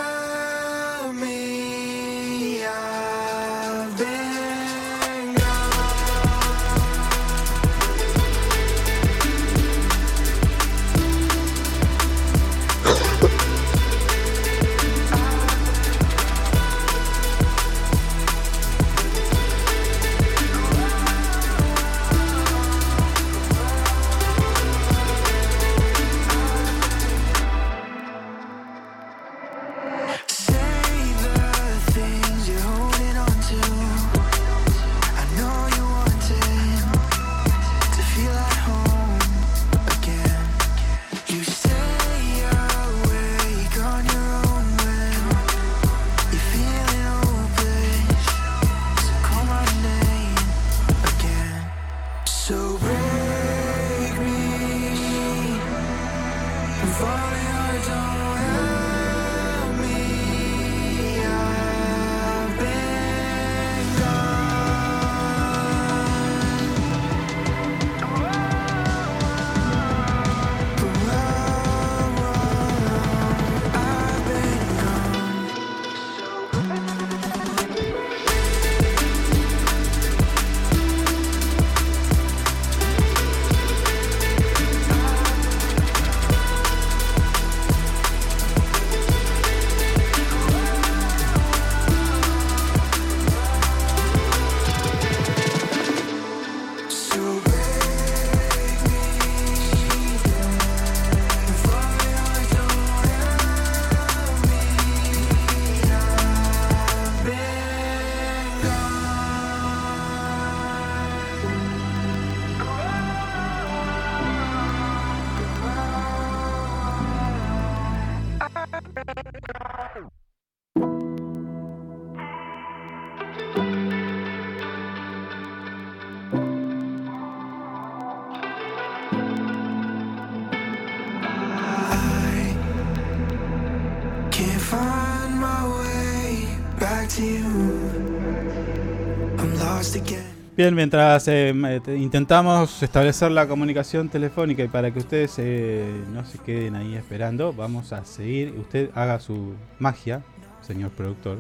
Bien, mientras eh, te- intentamos establecer la comunicación telefónica y para que ustedes eh, no se queden ahí esperando, vamos a seguir. Usted haga su magia, señor productor.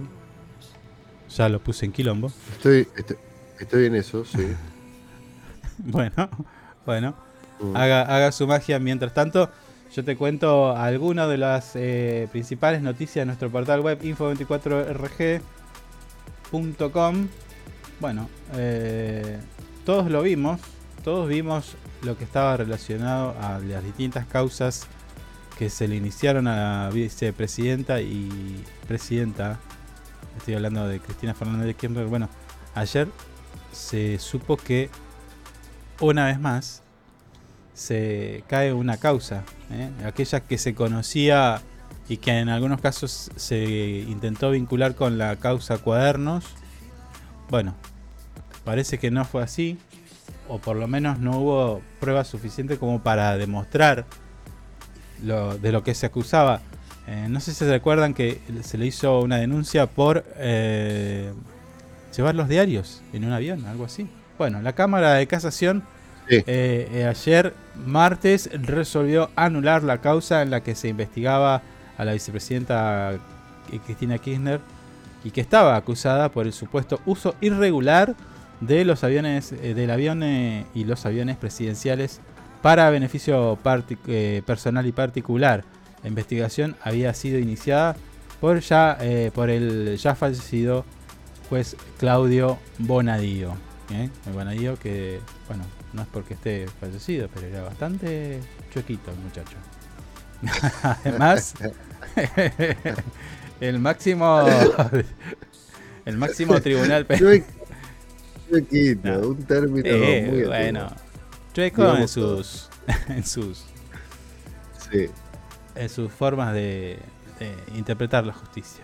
Ya lo puse en quilombo. Estoy, estoy, estoy en eso, sí. Bueno, bueno. Mm. Haga, haga su magia. Mientras tanto, yo te cuento algunas de las eh, principales noticias de nuestro portal web info24rg.com. Bueno, eh, todos lo vimos. Todos vimos lo que estaba relacionado a las distintas causas que se le iniciaron a la vicepresidenta y presidenta. Estoy hablando de Cristina Fernández de Kirchner. Bueno, ayer se supo que una vez más se cae una causa, ¿eh? aquella que se conocía y que en algunos casos se intentó vincular con la causa cuadernos. Bueno, parece que no fue así, o por lo menos no hubo pruebas suficientes como para demostrar lo, de lo que se acusaba. Eh, no sé si se recuerdan que se le hizo una denuncia por eh, llevar los diarios en un avión, algo así. Bueno, la Cámara de Casación Sí. eh, ayer martes resolvió anular la causa en la que se investigaba a la vicepresidenta Cristina Kirchner y que estaba acusada por el supuesto uso irregular de los aviones eh, del avión eh, y los aviones presidenciales para beneficio eh, personal y particular. La investigación había sido iniciada por ya eh, por el ya fallecido juez Claudio Bonadío. El Bonadío que, bueno, no es porque esté fallecido, pero era bastante chuequito el muchacho. Además, el máximo el máximo tribunal Chue- No. un término Eh, muy bueno, antiguo. chueco en sus en sus Sí. en sus formas de, de interpretar la justicia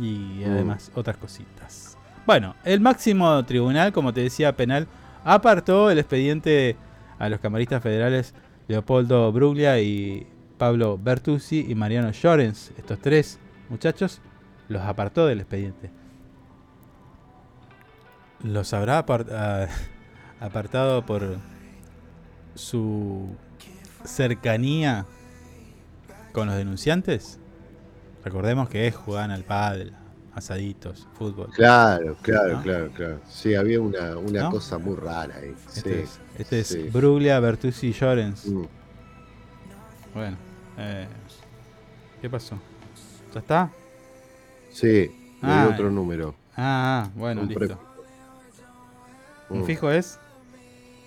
y Mm. además otras cositas. Bueno, el máximo tribunal, como te decía, penal, apartó el expediente a los camaristas federales Leopoldo Bruglia y Pablo Bertuzzi y Mariano Llorens. Estos tres muchachos los apartó del expediente. ¿Los habrá apart- apartado por su cercanía con los denunciantes? Recordemos que jugaban al pádel, asaditos, fútbol. Claro, claro, ¿No? claro, claro. Sí, había una, una ¿No? cosa muy rara ahí. Este sí, es, este es sí. Bruglia, Bertuzzi y Llorens. Mm. Bueno, eh, ¿qué pasó? ¿Ya está? Sí, di Ah, otro número. Ah, ah, bueno, Un listo. ¿Un Mm. fijo es?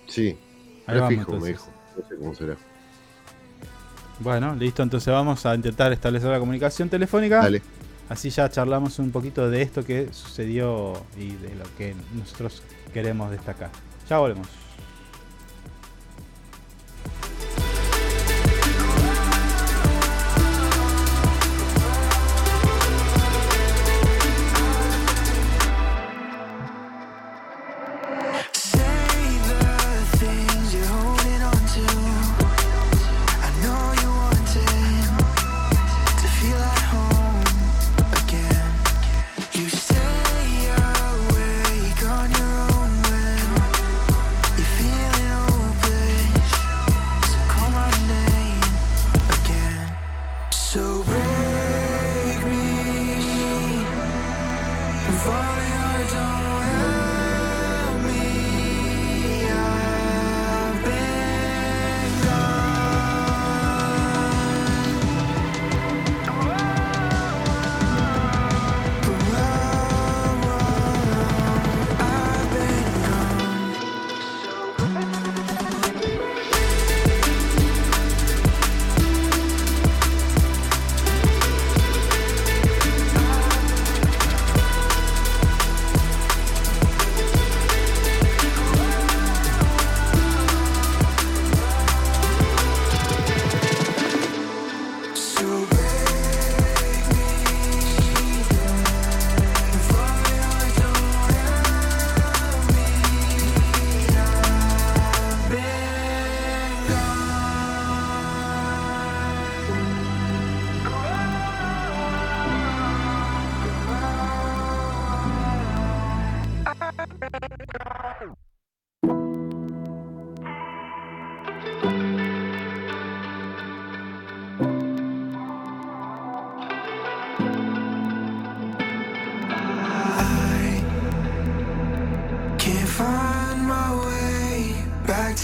Sí, Ahí vamos, prefijo, me dijo. No sé cómo será. Bueno, listo, entonces vamos a intentar establecer la comunicación telefónica. Dale. Así ya charlamos un poquito de esto que sucedió y de lo que nosotros queremos destacar. Ya volvemos.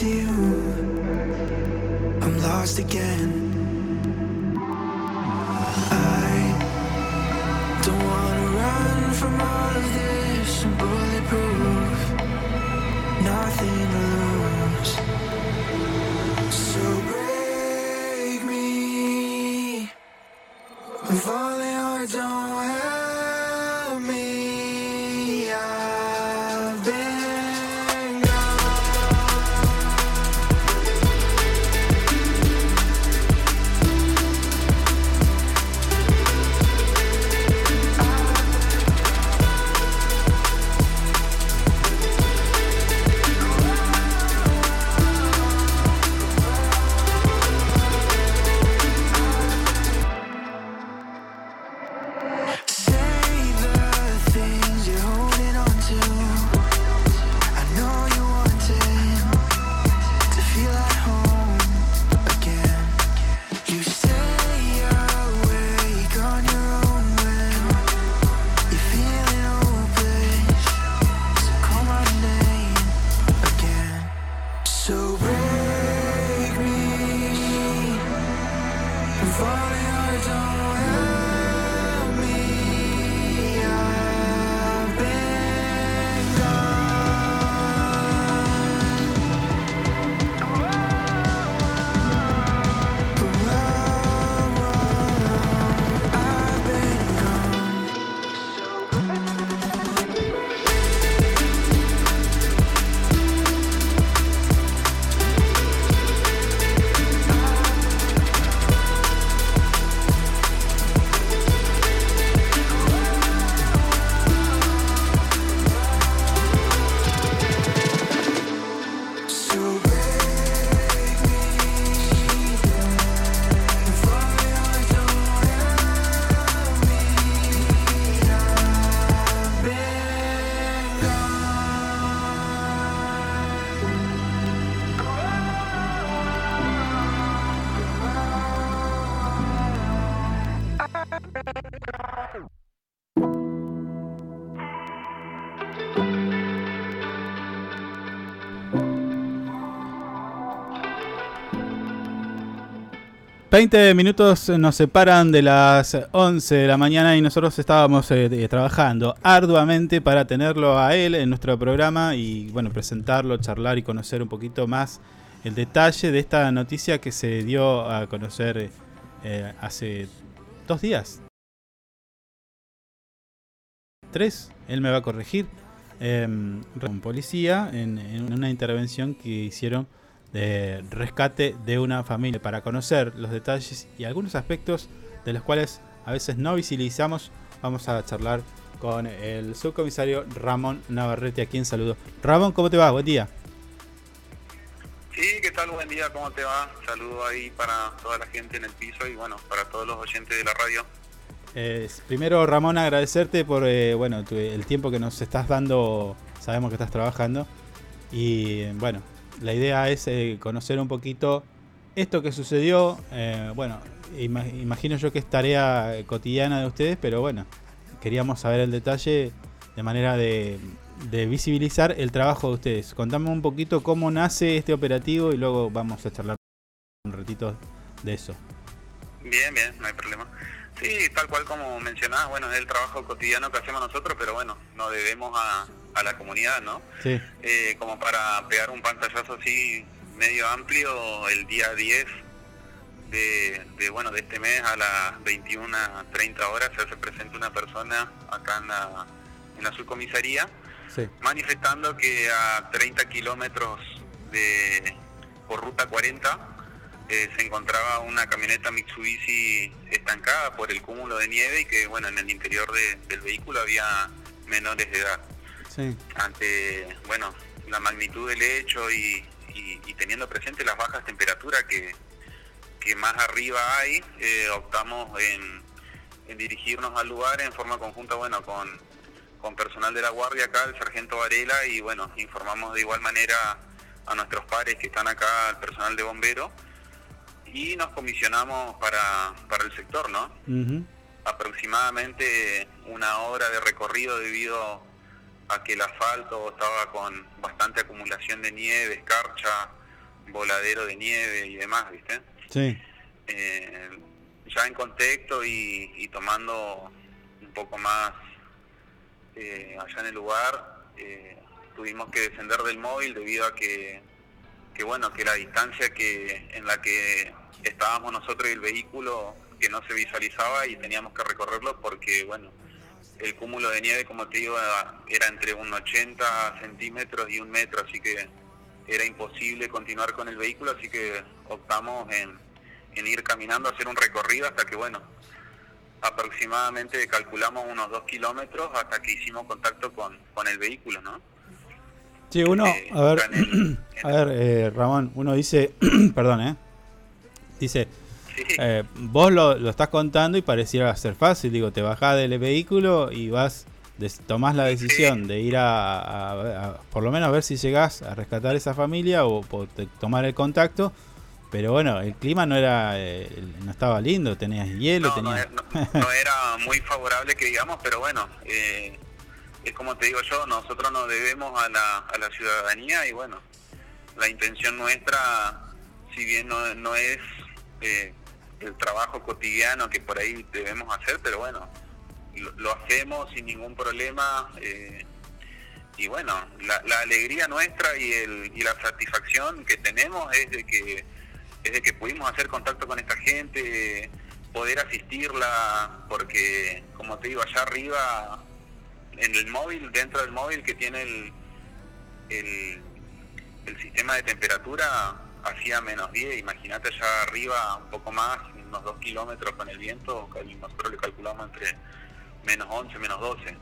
You. I'm lost again. 20 minutos nos separan de las 11 de la mañana y nosotros estábamos eh, trabajando arduamente para tenerlo a él en nuestro programa y bueno, presentarlo, charlar y conocer un poquito más el detalle de esta noticia que se dio a conocer eh, hace dos días. Tres, él me va a corregir. Eh, un policía en una intervención que hicieron de rescate de una familia para conocer los detalles y algunos aspectos de los cuales a veces no visibilizamos. Vamos a charlar con el subcomisario Ramón Navarrete, a quien saludo. Ramón, ¿cómo te va? Buen día. Sí, ¿qué tal? Buen día, ¿cómo te va? Saludo ahí para toda la gente en el piso y bueno, para todos los oyentes de la radio. Eh, primero, Ramón, agradecerte por eh, bueno tu- el tiempo que nos estás dando. Sabemos que estás trabajando. Y bueno, la idea es eh, conocer un poquito esto que sucedió. eh, bueno, ima- imagino yo que es tarea eh, cotidiana de ustedes, pero bueno, queríamos saber el detalle de manera de, visibilizar el trabajo de ustedes. Contame un poquito cómo nace este operativo y luego vamos a charlar un ratito de eso. Bien, bien, no hay problema. Sí, tal cual como mencionás, bueno, es el trabajo cotidiano que hacemos nosotros, pero bueno, nos debemos a, a la comunidad, ¿no? Sí. Eh, como para pegar un pantallazo así medio amplio, el día 10 de, de, bueno, de este mes a las 21.30 horas se hace presente una persona acá en la, en la subcomisaría Sí. manifestando que a 30 kilómetros de por ruta 40 eh, se encontraba una camioneta Mitsubishi estancada por el cúmulo de nieve y que bueno en el interior de- del vehículo había menores de edad Sí. ante bueno la magnitud del hecho y, y- y teniendo presente las bajas temperaturas que, que más arriba hay eh, optamos en, en dirigirnos al lugar en forma conjunta bueno con, con personal de la guardia acá el sargento Varela y bueno informamos de igual manera a nuestros pares que están acá el personal de bomberos y nos comisionamos para, para el sector no aproximadamente una hora de recorrido debido a que el asfalto estaba con bastante acumulación de nieve, escarcha, voladero de nieve y demás, ¿viste? Sí. Eh, ya en contexto y, y tomando un poco más eh, allá en el lugar, eh, tuvimos que descender del móvil debido a que, que bueno, que la distancia que en la que estábamos nosotros y el vehículo que no se visualizaba y teníamos que recorrerlo porque, bueno, el cúmulo de nieve, como te digo, era- entre un 80 centímetros y un metro, así que era imposible continuar con el vehículo, así que optamos en, en ir caminando, hacer un recorrido hasta que, bueno, aproximadamente calculamos unos dos kilómetros hasta que hicimos contacto con, con el vehículo, ¿no? Sí, uno, a ver, a ver, eh, Ramón, uno dice, perdón, ¿eh? Dice, eh, vos lo, lo estás contando y pareciera ser fácil, digo, te bajás del vehículo y vas, des- tomás la decisión de ir a, a- a- por lo menos a ver si llegás a rescatar esa familia o, te- tomar el contacto, pero bueno, el clima no era, eh, no estaba lindo, tenías hielo, tenías... no era muy favorable que digamos, pero bueno, eh, es como te digo yo, nosotros nos debemos a la, a la ciudadanía y bueno, la intención nuestra, si bien no, no es eh, el trabajo cotidiano que por ahí debemos hacer, pero bueno, lo, lo hacemos sin ningún problema. eh, y bueno, la, la alegría nuestra y, el, y la satisfacción que tenemos es de que es de que pudimos hacer contacto con esta gente, poder asistirla, porque como te digo, allá arriba, en el móvil, dentro del móvil que tiene el, el, el sistema de temperatura, hacía menos 10, imagínate allá arriba un poco más, unos 2 kilómetros con el viento, nosotros le calculamos entre menos 11, menos 12.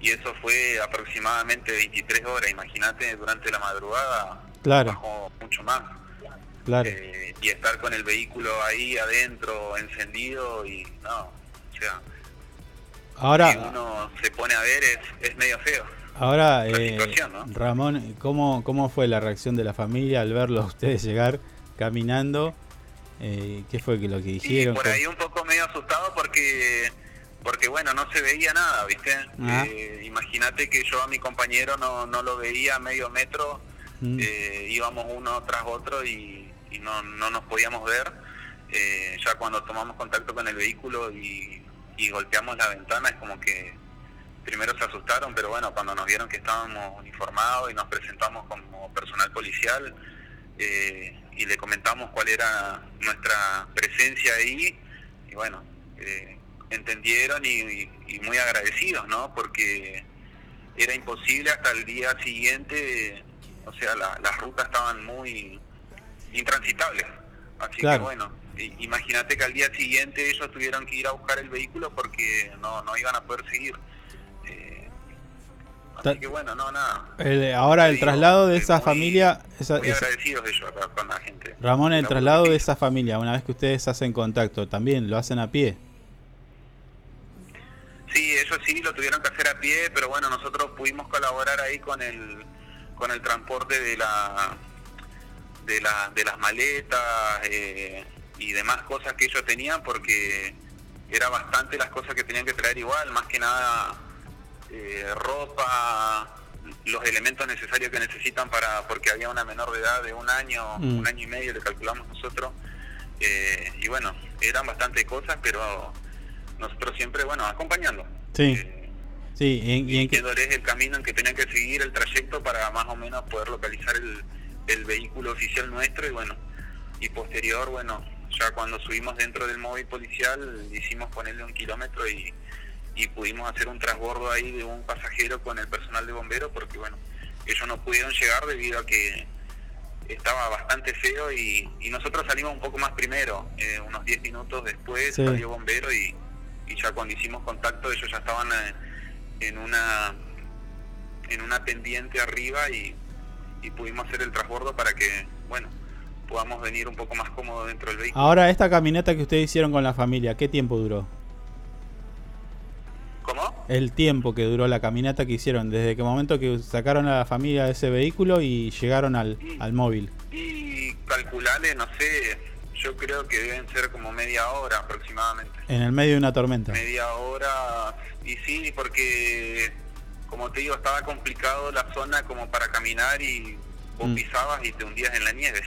Y eso fue aproximadamente 23 horas, imagínate durante la madrugada, Claro. bajó mucho más. Claro. Eh, y estar con el vehículo ahí adentro, encendido, y no, o sea, si Ahora, uno se pone a ver es, es medio feo. Ahora eh. Ramón, ¿cómo, ¿cómo fue la reacción de la familia al verlo a ustedes llegar caminando? Eh, ¿Qué fue lo que dijeron? por Fue- ahí un poco medio asustado porque, porque bueno, no se veía nada, ¿viste? Ah. Eh, Imagínate que yo a mi compañero no, no lo veía a medio metro, Mm. eh, íbamos uno tras otro y, y no, no nos podíamos ver. Eh, ya cuando tomamos contacto con el vehículo y, y golpeamos la ventana es como que primero se asustaron, pero bueno, cuando nos vieron que estábamos uniformados y nos presentamos como personal policial eh, y le comentamos cuál era nuestra presencia ahí, y bueno, eh, entendieron y, y- y muy agradecidos, ¿no? Porque era imposible hasta el día siguiente, o sea, la- las rutas estaban muy intransitables. Así Claro. que bueno, imagínate que al día siguiente ellos tuvieron que ir a buscar el vehículo porque no, no iban a poder seguir. Así que bueno, no, nada. el- ahora el traslado de esa familia, esa- Muy agradecidos ellos acá con la gente. Ramón, el La traslado de esa familia, una vez que ustedes hacen contacto, también lo hacen a pie. Sí, ellos sí lo tuvieron que hacer a pie, pero bueno, nosotros pudimos colaborar ahí con el con el transporte de la de, la, de las maletas eh, y demás cosas que ellos tenían porque era bastante las cosas que tenían que traer igual, más que nada eh, ropa, los elementos necesarios que necesitan para porque había una menor de edad de un año, Mm. un año y medio le calculamos nosotros eh, y bueno, eran bastante cosas, pero nosotros siempre, bueno, acompañando Sí. Sí, y en- y en qué- diciéndoles el camino en que tenían que seguir, el trayecto para más o menos poder localizar el, el vehículo oficial nuestro y bueno, y posterior, bueno, ya cuando subimos dentro del móvil policial hicimos ponerle un kilómetro y, y pudimos hacer un transbordo ahí de un pasajero con el personal de bomberos porque bueno, ellos no pudieron llegar debido a que estaba bastante feo y, y nosotros salimos un poco más primero, eh, unos 10 minutos después Sí. salió bombero y, y ya cuando hicimos contacto ellos ya estaban eh, en una en una pendiente arriba y, y pudimos hacer el transbordo para que bueno podamos venir un poco más cómodo dentro del vehículo. Ahora, esta caminata que ustedes hicieron con la familia, ¿qué tiempo duró? ¿Cómo? El tiempo que duró la caminata que hicieron, desde qué momento que sacaron a la familia de ese vehículo y llegaron al, al móvil. Y calcularle, no sé, yo creo que deben ser como media hora aproximadamente. En el medio de una tormenta. Media hora, y sí, porque como te digo, estaba complicado la zona como para caminar y vos Mm. pisabas y te hundías en la nieve.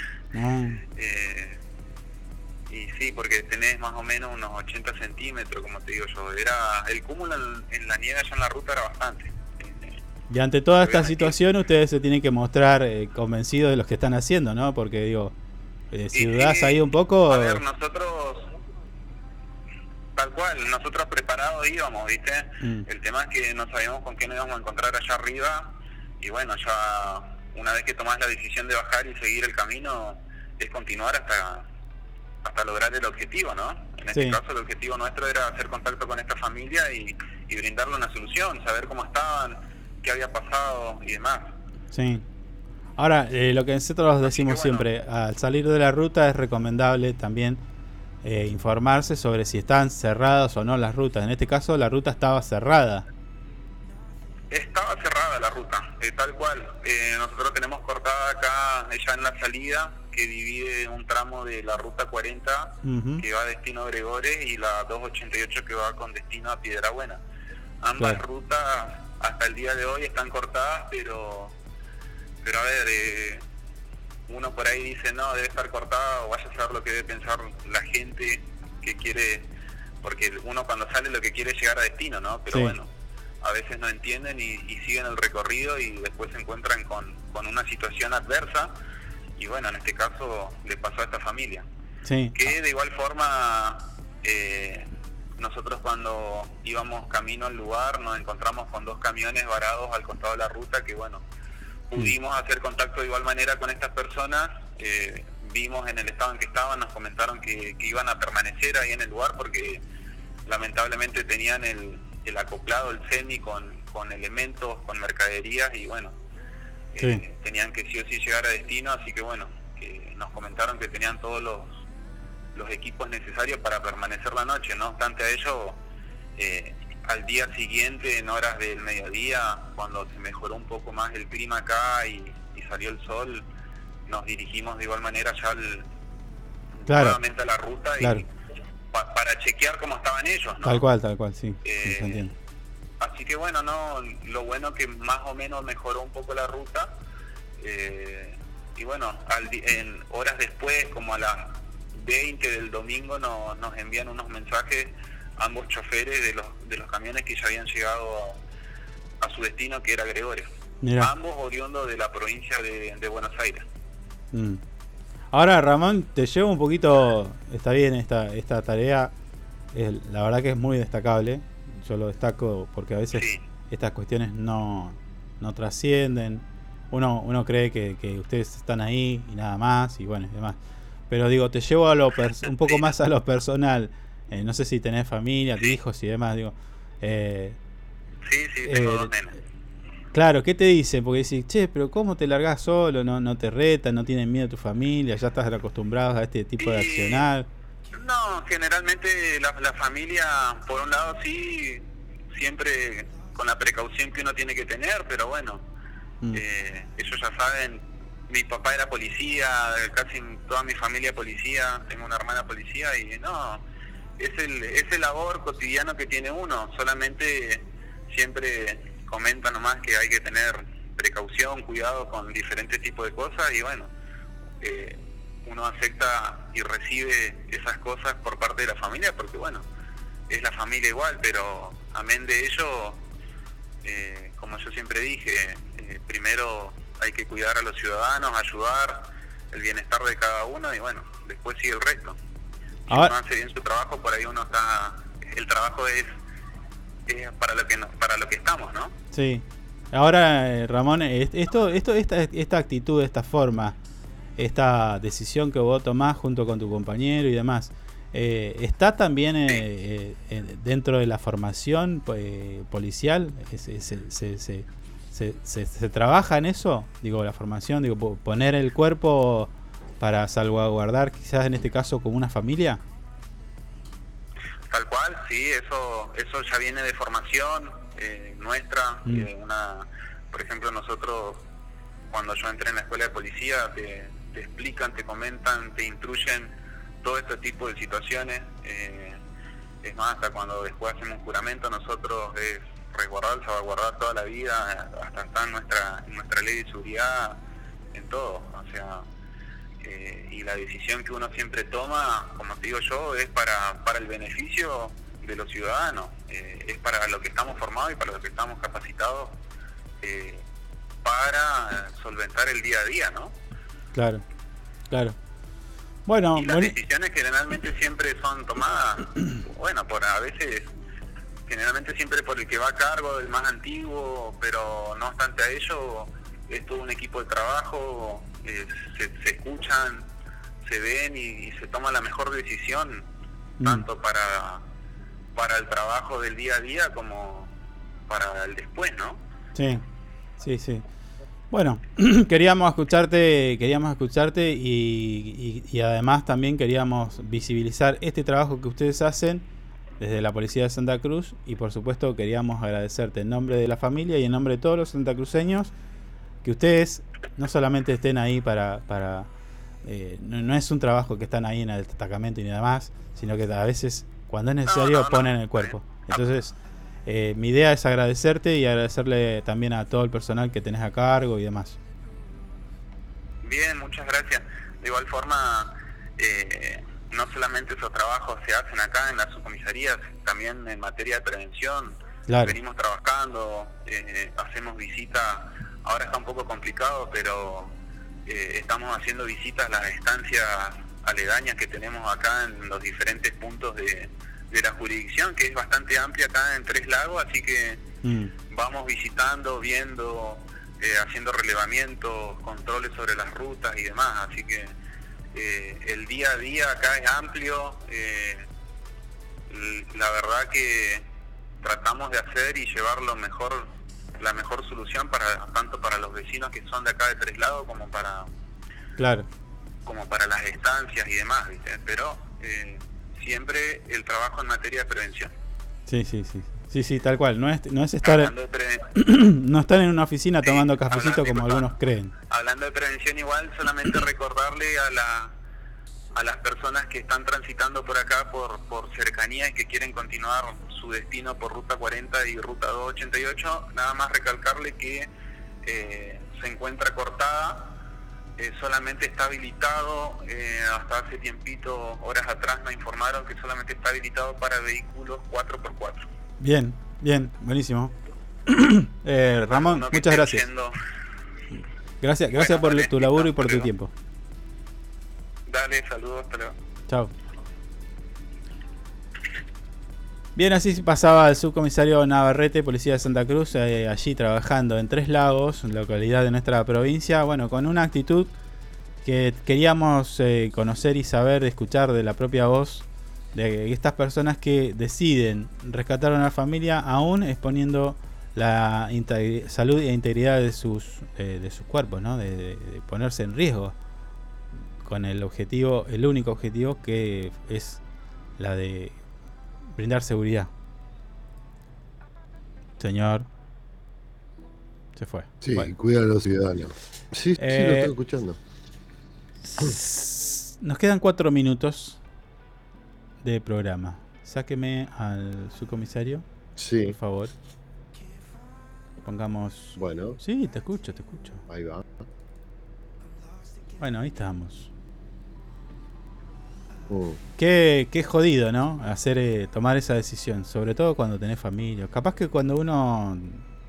Eh, y sí, porque tenés más o menos unos 80 centímetros, como te digo yo. Era El cúmulo en, en la nieve allá en la ruta era bastante. Y ante toda esta situación ustedes se tienen que mostrar eh, convencidos de los que están haciendo, ¿no? Porque digo, eh, si dudás ahí un poco... A ver, nosotros, tal cual, nosotros preparados íbamos, ¿viste? Mm. El tema es que no sabíamos con qué nos íbamos a encontrar allá arriba. Y bueno, ya una vez que tomás la decisión de bajar y seguir el camino, es continuar hasta hasta lograr el objetivo, ¿no? En este Sí. caso el objetivo nuestro era hacer contacto con esta familia y, y brindarle una solución, saber cómo estaban, qué había pasado y demás. Sí. Ahora, eh, lo que nosotros decimos siempre, al salir de la ruta es recomendable también eh, informarse sobre si están cerradas o no las rutas. En este caso, la ruta estaba cerrada. Estaba cerrada la ruta, eh, tal cual. Eh, nosotros tenemos cortada acá, eh, ya en la salida, que divide un tramo de la ruta 40 Ujú. que va a destino Gregores y la 288 que va con destino a Piedra Buena. Ambas Claro. rutas hasta el día de hoy están cortadas, pero, pero a ver, eh, uno por ahí dice no, debe estar cortada o vaya a saber lo que debe pensar la gente que quiere, porque uno cuando sale lo que quiere es llegar a destino, ¿no? Pero Sí. bueno, a veces no entienden y, y siguen el recorrido y después se encuentran con, con una situación adversa y bueno, en este caso le pasó a esta familia. Sí. Que de igual forma, eh, nosotros cuando íbamos camino al lugar nos encontramos con dos camiones varados al costado de la ruta que bueno, pudimos hacer contacto de igual manera con estas personas, eh, vimos en el estado en que estaban, nos comentaron que, que iban a permanecer ahí en el lugar porque lamentablemente tenían el, el acoplado, el semi con, con elementos, con mercaderías y bueno, Sí. tenían que sí o sí llegar a destino, así que bueno, que nos comentaron que tenían todos los, los equipos necesarios para permanecer la noche, no obstante a ello, eh, al día siguiente, en horas del mediodía, cuando se mejoró un poco más el clima acá y, y salió el sol, nos dirigimos de igual manera ya al, Claro. nuevamente a la ruta Claro. y pa- para chequear cómo estaban ellos, ¿no? Tal cual, tal cual, sí. Eh, sí, se entiende. Así que bueno, no, lo bueno que más o menos mejoró un poco la ruta. eh, y bueno, al en horas después, como a las 20 del domingo, no- nos envían unos mensajes ambos choferes de los, de los camiones que ya habían llegado a, a su destino, que era Gregorio. Ambos oriundos de la provincia de, de Buenos Aires. Mm. Ahora, Ramón, te llevo un poquito. Está bien esta, esta tarea. es- la verdad que es muy destacable. Yo lo destaco porque a veces estas cuestiones no, no trascienden. Uno, uno cree que, que ustedes están ahí y nada más, y bueno, y demás. Pero digo, te llevo a lo un poco más a lo personal. Eh, no sé si tenés familia, hijos y demás. Digo, eh, Sí, sí, tengo Eh, dos nenas. Claro, ¿qué te dicen? Porque decís, che, pero ¿cómo te largás solo? No, no te retan, no tienen miedo tu familia, ya estás acostumbrado a este tipo de accionar. No, generalmente la, la familia, por un lado sí, siempre con la precaución que uno tiene que tener, pero bueno, Mm. eh, ellos ya saben, mi papá era policía, casi toda mi familia policía, tengo una hermana policía y no, es el, es el labor cotidiano que tiene uno, solamente siempre comenta nomás que hay que tener precaución, cuidado con diferentes tipos de cosas y bueno, eh, uno acepta y recibe esas cosas por parte de la familia porque bueno, es la familia igual, pero amén de ello, eh, como yo siempre dije, eh, primero hay que cuidar a los ciudadanos, ayudar el bienestar de cada uno y bueno, después sigue el resto. Si Ahora- uno hace bien su trabajo, por ahí uno está, el trabajo es, es para lo que no- para lo que estamos, ¿no? Sí. Ahora, eh, Ramón, esto, esto, esta, esta actitud, esta forma, esta decisión que vos tomás junto con tu compañero y demás, eh, ¿está también eh, eh, dentro de la formación eh, policial? ¿Se, se, se, se, se- se- se trabaja en eso? Digo, la formación, digo, po- poner el cuerpo para salvaguardar quizás en este caso como una familia. Tal cual, sí, eso eso ya viene de formación eh, nuestra. Mm. una, por ejemplo, nosotros, cuando yo entré en la escuela de policía, te explican, te comentan, te instruyen todo este tipo de situaciones. eh, es más, hasta cuando después hacemos un juramento, nosotros es resguardar, salvaguardar toda la vida, hasta está en nuestra, nuestra ley de seguridad, en todo. O sea, eh, y la decisión que uno siempre toma, como te digo yo, es para, para el beneficio de los ciudadanos, eh, es para lo que estamos formados y para lo que estamos capacitados eh, para solventar el día a día, ¿no? Claro, claro. Bueno, Y las decisiones generalmente siempre son tomadas, bueno, por a veces, generalmente siempre por el que va a cargo, el más antiguo, pero no obstante a ello, es todo un equipo de trabajo, eh, se, se escuchan, se ven y, y se toma la mejor decisión, Mm. tanto para, para el trabajo del día a día como para el después, ¿no? Sí, sí, sí. Bueno, queríamos escucharte, queríamos escucharte y, y- y además también queríamos visibilizar este trabajo que ustedes hacen desde la Policía de Santa Cruz y por supuesto queríamos agradecerte en nombre de la familia y en nombre de todos los santacruceños que ustedes no solamente estén ahí para... para eh, no, no es un trabajo que están ahí en el destacamento y nada más, sino que a veces cuando es necesario ponen el cuerpo. Entonces, eh, mi idea es agradecerte y agradecerle también a todo el personal que tenés a cargo y demás. Bien, muchas gracias. De igual forma, eh, no solamente esos trabajos se hacen acá en las subcomisarías, también en materia de prevención. Claro. Venimos trabajando, eh, hacemos visitas, ahora está un poco complicado, pero eh, estamos haciendo visitas a las estancias aledañas que tenemos acá en los diferentes puntos de, de la jurisdicción, que es bastante amplia acá en Tres Lagos, así que Mm, vamos visitando, viendo, eh, haciendo relevamientos, controles sobre las rutas y demás. Así que eh, el día a día acá es amplio. eh, la verdad que tratamos de hacer y llevar lo mejor, la mejor solución para tanto para los vecinos que son de acá de Tres Lados como para claro. como para las estancias y demás, ¿viste? Pero eh, siempre el trabajo en materia de prevención. Sí, sí, sí. Sí, sí, tal cual. No es, no es estar. Pre- no estar en una oficina tomando cafecito como algunos creen. Hablando de prevención igual, solamente recordarle a la a las personas que están transitando por acá por, por cercanía y que quieren continuar su destino por ruta 40 y ruta 288, nada más recalcarle que eh, se encuentra cortada, eh, solamente está habilitado, eh, hasta hace tiempito, horas atrás informaron que solamente está habilitado para vehículos 4x4. Bien, bien, buenísimo. Eh, Ramón, muchas gracias. Gracias, gracias por tu laburo y por tu tiempo. Dale, saludos, hasta luego. Chao. Bien, así pasaba el subcomisario Navarrete, policía de Santa Cruz, eh, allí trabajando en Tres Lagos, localidad de nuestra provincia, bueno, con una actitud que queríamos eh, conocer y saber, escuchar de la propia voz de estas personas que deciden rescatar a una familia aún exponiendo la salud e integridad de sus, eh, de sus cuerpos, ¿no? de, de- de ponerse en riesgo con el objetivo, el único objetivo que es la de brindar seguridad. Señor. Se fue. Sí, Bueno. cuida a los ciudadanos. Sí, sí, lo Eh, estoy escuchando. Nos quedan cuatro minutos de programa. Sáqueme al subcomisario. Sí. Por favor. Pongamos. Bueno. Sí, te escucho, te escucho. Ahí va. Bueno, ahí estamos. Mm. Qué, qué jodido, ¿no? Hacer, eh, tomar esa decisión. Sobre todo cuando tenés familia. Capaz que cuando uno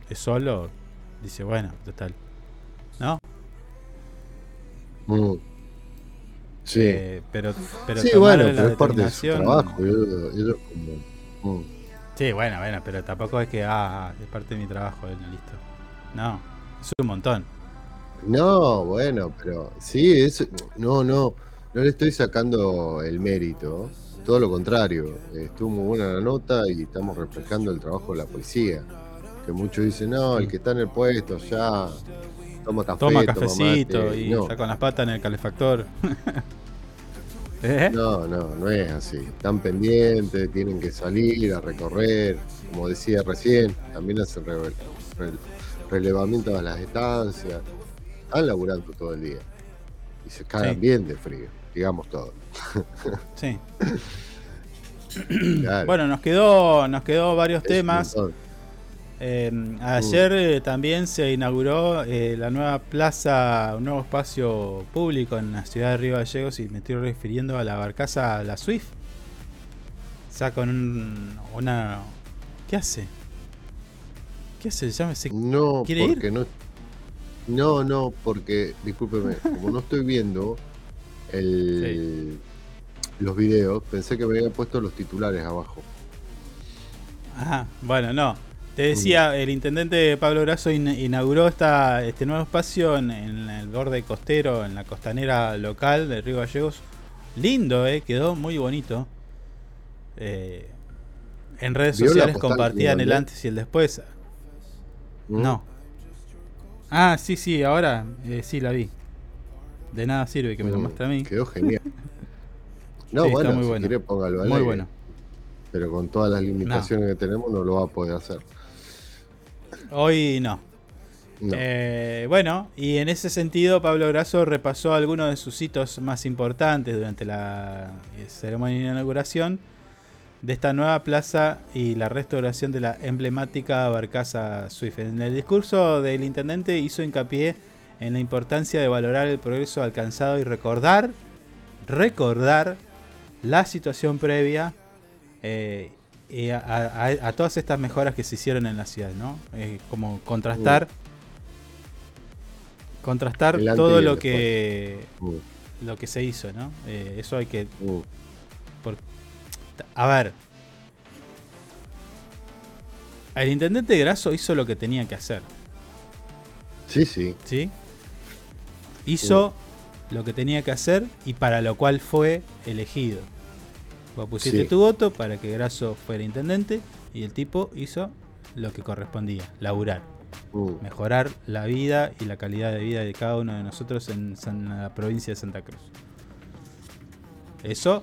es solo, dice, bueno, total. ¿No? Mm. Sí. Eh, pero, pero sí, bueno, pero es parte de su trabajo. Ellos como. Sí, bueno, bueno, pero tampoco es que, ah, es parte de mi trabajo, bueno, listo. No, es un montón. No, bueno, pero sí, es, no, no, no le estoy sacando el mérito, todo lo contrario, estuvo muy buena la nota y estamos reflejando el trabajo de la policía, que muchos dicen, no, el que está en el puesto ya toma café, Toma toma cafecito mate". y no, está con las patas en el calefactor. ¿Eh? no, no, no es así, están pendientes, tienen que salir a recorrer, como decía recién, también hacen re- re- relevamiento a las estancias, están laburando todo el día y se cagan Sí. bien de frío, digamos todo. Sí. Claro. Bueno, nos quedó, nos quedó varios Es temas. Eh, ayer eh, también se inauguró eh, la nueva plaza, un nuevo espacio público en la ciudad de Río Gallegos y me estoy refiriendo a la barcaza La Swift. O sea, con un, una... ¿Qué hace? ¿Qué hace? Ya me sé- No, ¿Quiere ir? porque no. No, no, porque, discúlpeme, como no estoy viendo el, los videos, pensé que me habían puesto los titulares abajo. Ajá, bueno, no. Te decía, el intendente Pablo Grasso in- inauguró esta, este nuevo espacio en, en el borde costero, en la costanera local de Río Gallegos. Lindo, eh, quedó muy bonito. Eh, en redes ¿Vio la sociales postal compartían el antes y el después. ¿Mm? No. Ah, sí, sí, ahora eh, sí la vi. De nada sirve que me lo Mm, muestre a mí. Quedó genial. No, Sí, está bueno, muy si bueno. quiere póngalo al Muy aire. bueno. Pero con todas las limitaciones que tenemos no lo va a poder hacer. Hoy no. No. Eh, bueno, y en ese sentido Pablo Grasso repasó algunos de sus hitos más importantes durante la eh, ceremonia de inauguración de esta nueva plaza y la restauración de la emblemática barcaza Swift. En el discurso del intendente hizo hincapié en la importancia de valorar el progreso alcanzado y recordar, recordar la situación previa eh, y a, a- a todas estas mejoras que se hicieron en la ciudad, ¿no? Eh, como contrastar, contrastar El antes y todo lo que Mm. lo que se hizo, ¿no? Eh, eso hay que, por- a ver, el intendente Grasso hizo lo que tenía que hacer, Sí, sí. ¿sí? Hizo lo que tenía que hacer y para lo cual fue elegido. Vos pusiste Sí. tu voto para que Grasso fuera intendente y el tipo hizo lo que correspondía, laburar, Mm. mejorar la vida y la calidad de vida de cada uno de nosotros en, San- en la provincia de Santa Cruz. Eso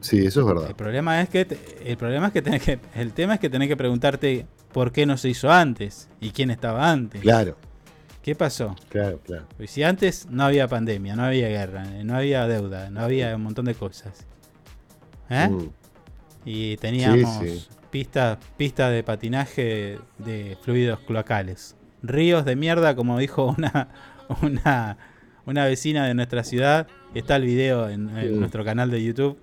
Sí, eso es verdad. el problema es que te- el problema es que tenés que el tema es que tenés que preguntarte por qué no se hizo antes y quién estaba antes. Claro, ¿Qué pasó? claro, claro. Pues si antes no había pandemia, no había guerra, no había deuda, no había un montón de cosas. ¿Eh? Mm. Y teníamos Sí, sí. pistas pistas de patinaje de fluidos cloacales. Ríos de mierda, como dijo una, una, una vecina de nuestra ciudad. Está el video en, en Mm. nuestro canal de YouTube.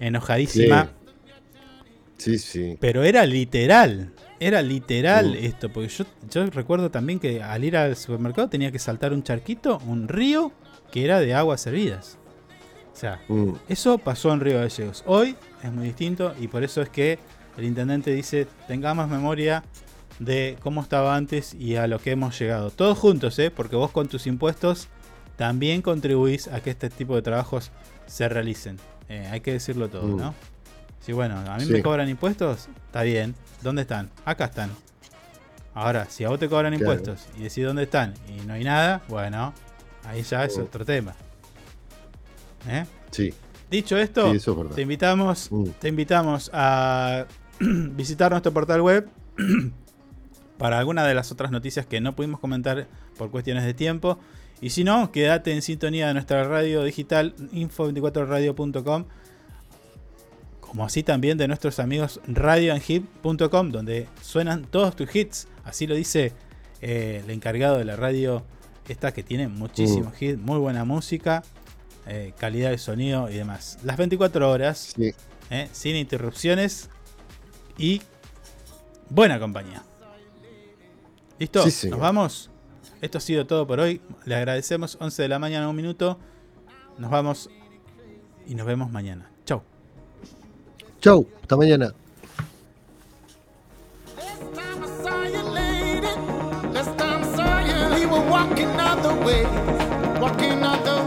Enojadísima. Sí, sí. Pero era literal. Era literal Mm. esto. Porque yo, yo recuerdo también que al ir al supermercado tenía que saltar un charquito, un río, que era de aguas servidas. O sea, Mm. eso pasó en Río Gallegos. Hoy es muy distinto y por eso es que el intendente dice, tengamos memoria de cómo estaba antes y a lo que hemos llegado. Todos juntos, ¿eh? porque vos con tus impuestos también contribuís a que este tipo de trabajos se realicen. Eh, hay que decirlo todo, Mm. ¿no? Si bueno, a mí Sí. me cobran impuestos, está bien. ¿Dónde están? Acá están. Ahora, si a vos te cobran Claro. impuestos y decís dónde están y no hay nada, bueno, ahí ya es Mm. otro tema. ¿Eh? Sí. Dicho esto, Sí, eso es verdad. te invitamos, Mm. te invitamos a visitar nuestro portal web para alguna de las otras noticias que no pudimos comentar por cuestiones de tiempo. Y si no, quédate en sintonía de nuestra radio digital info24radio.com, como así también de nuestros amigos radioanhit.com, donde suenan todos tus hits. Así lo dice eh, el encargado de la radio, esta que tiene muchísimos hits, muy buena música, eh, calidad de sonido y demás. Las 24 horas, Sí. eh, sin interrupciones y buena compañía. ¿Listo? Sí. ¿Nos vamos? Esto ha sido todo por hoy. Le agradecemos 11 de la mañana, un minuto. Nos vamos y nos vemos mañana. Chau. Chau, hasta mañana. Walking out the way, walking out the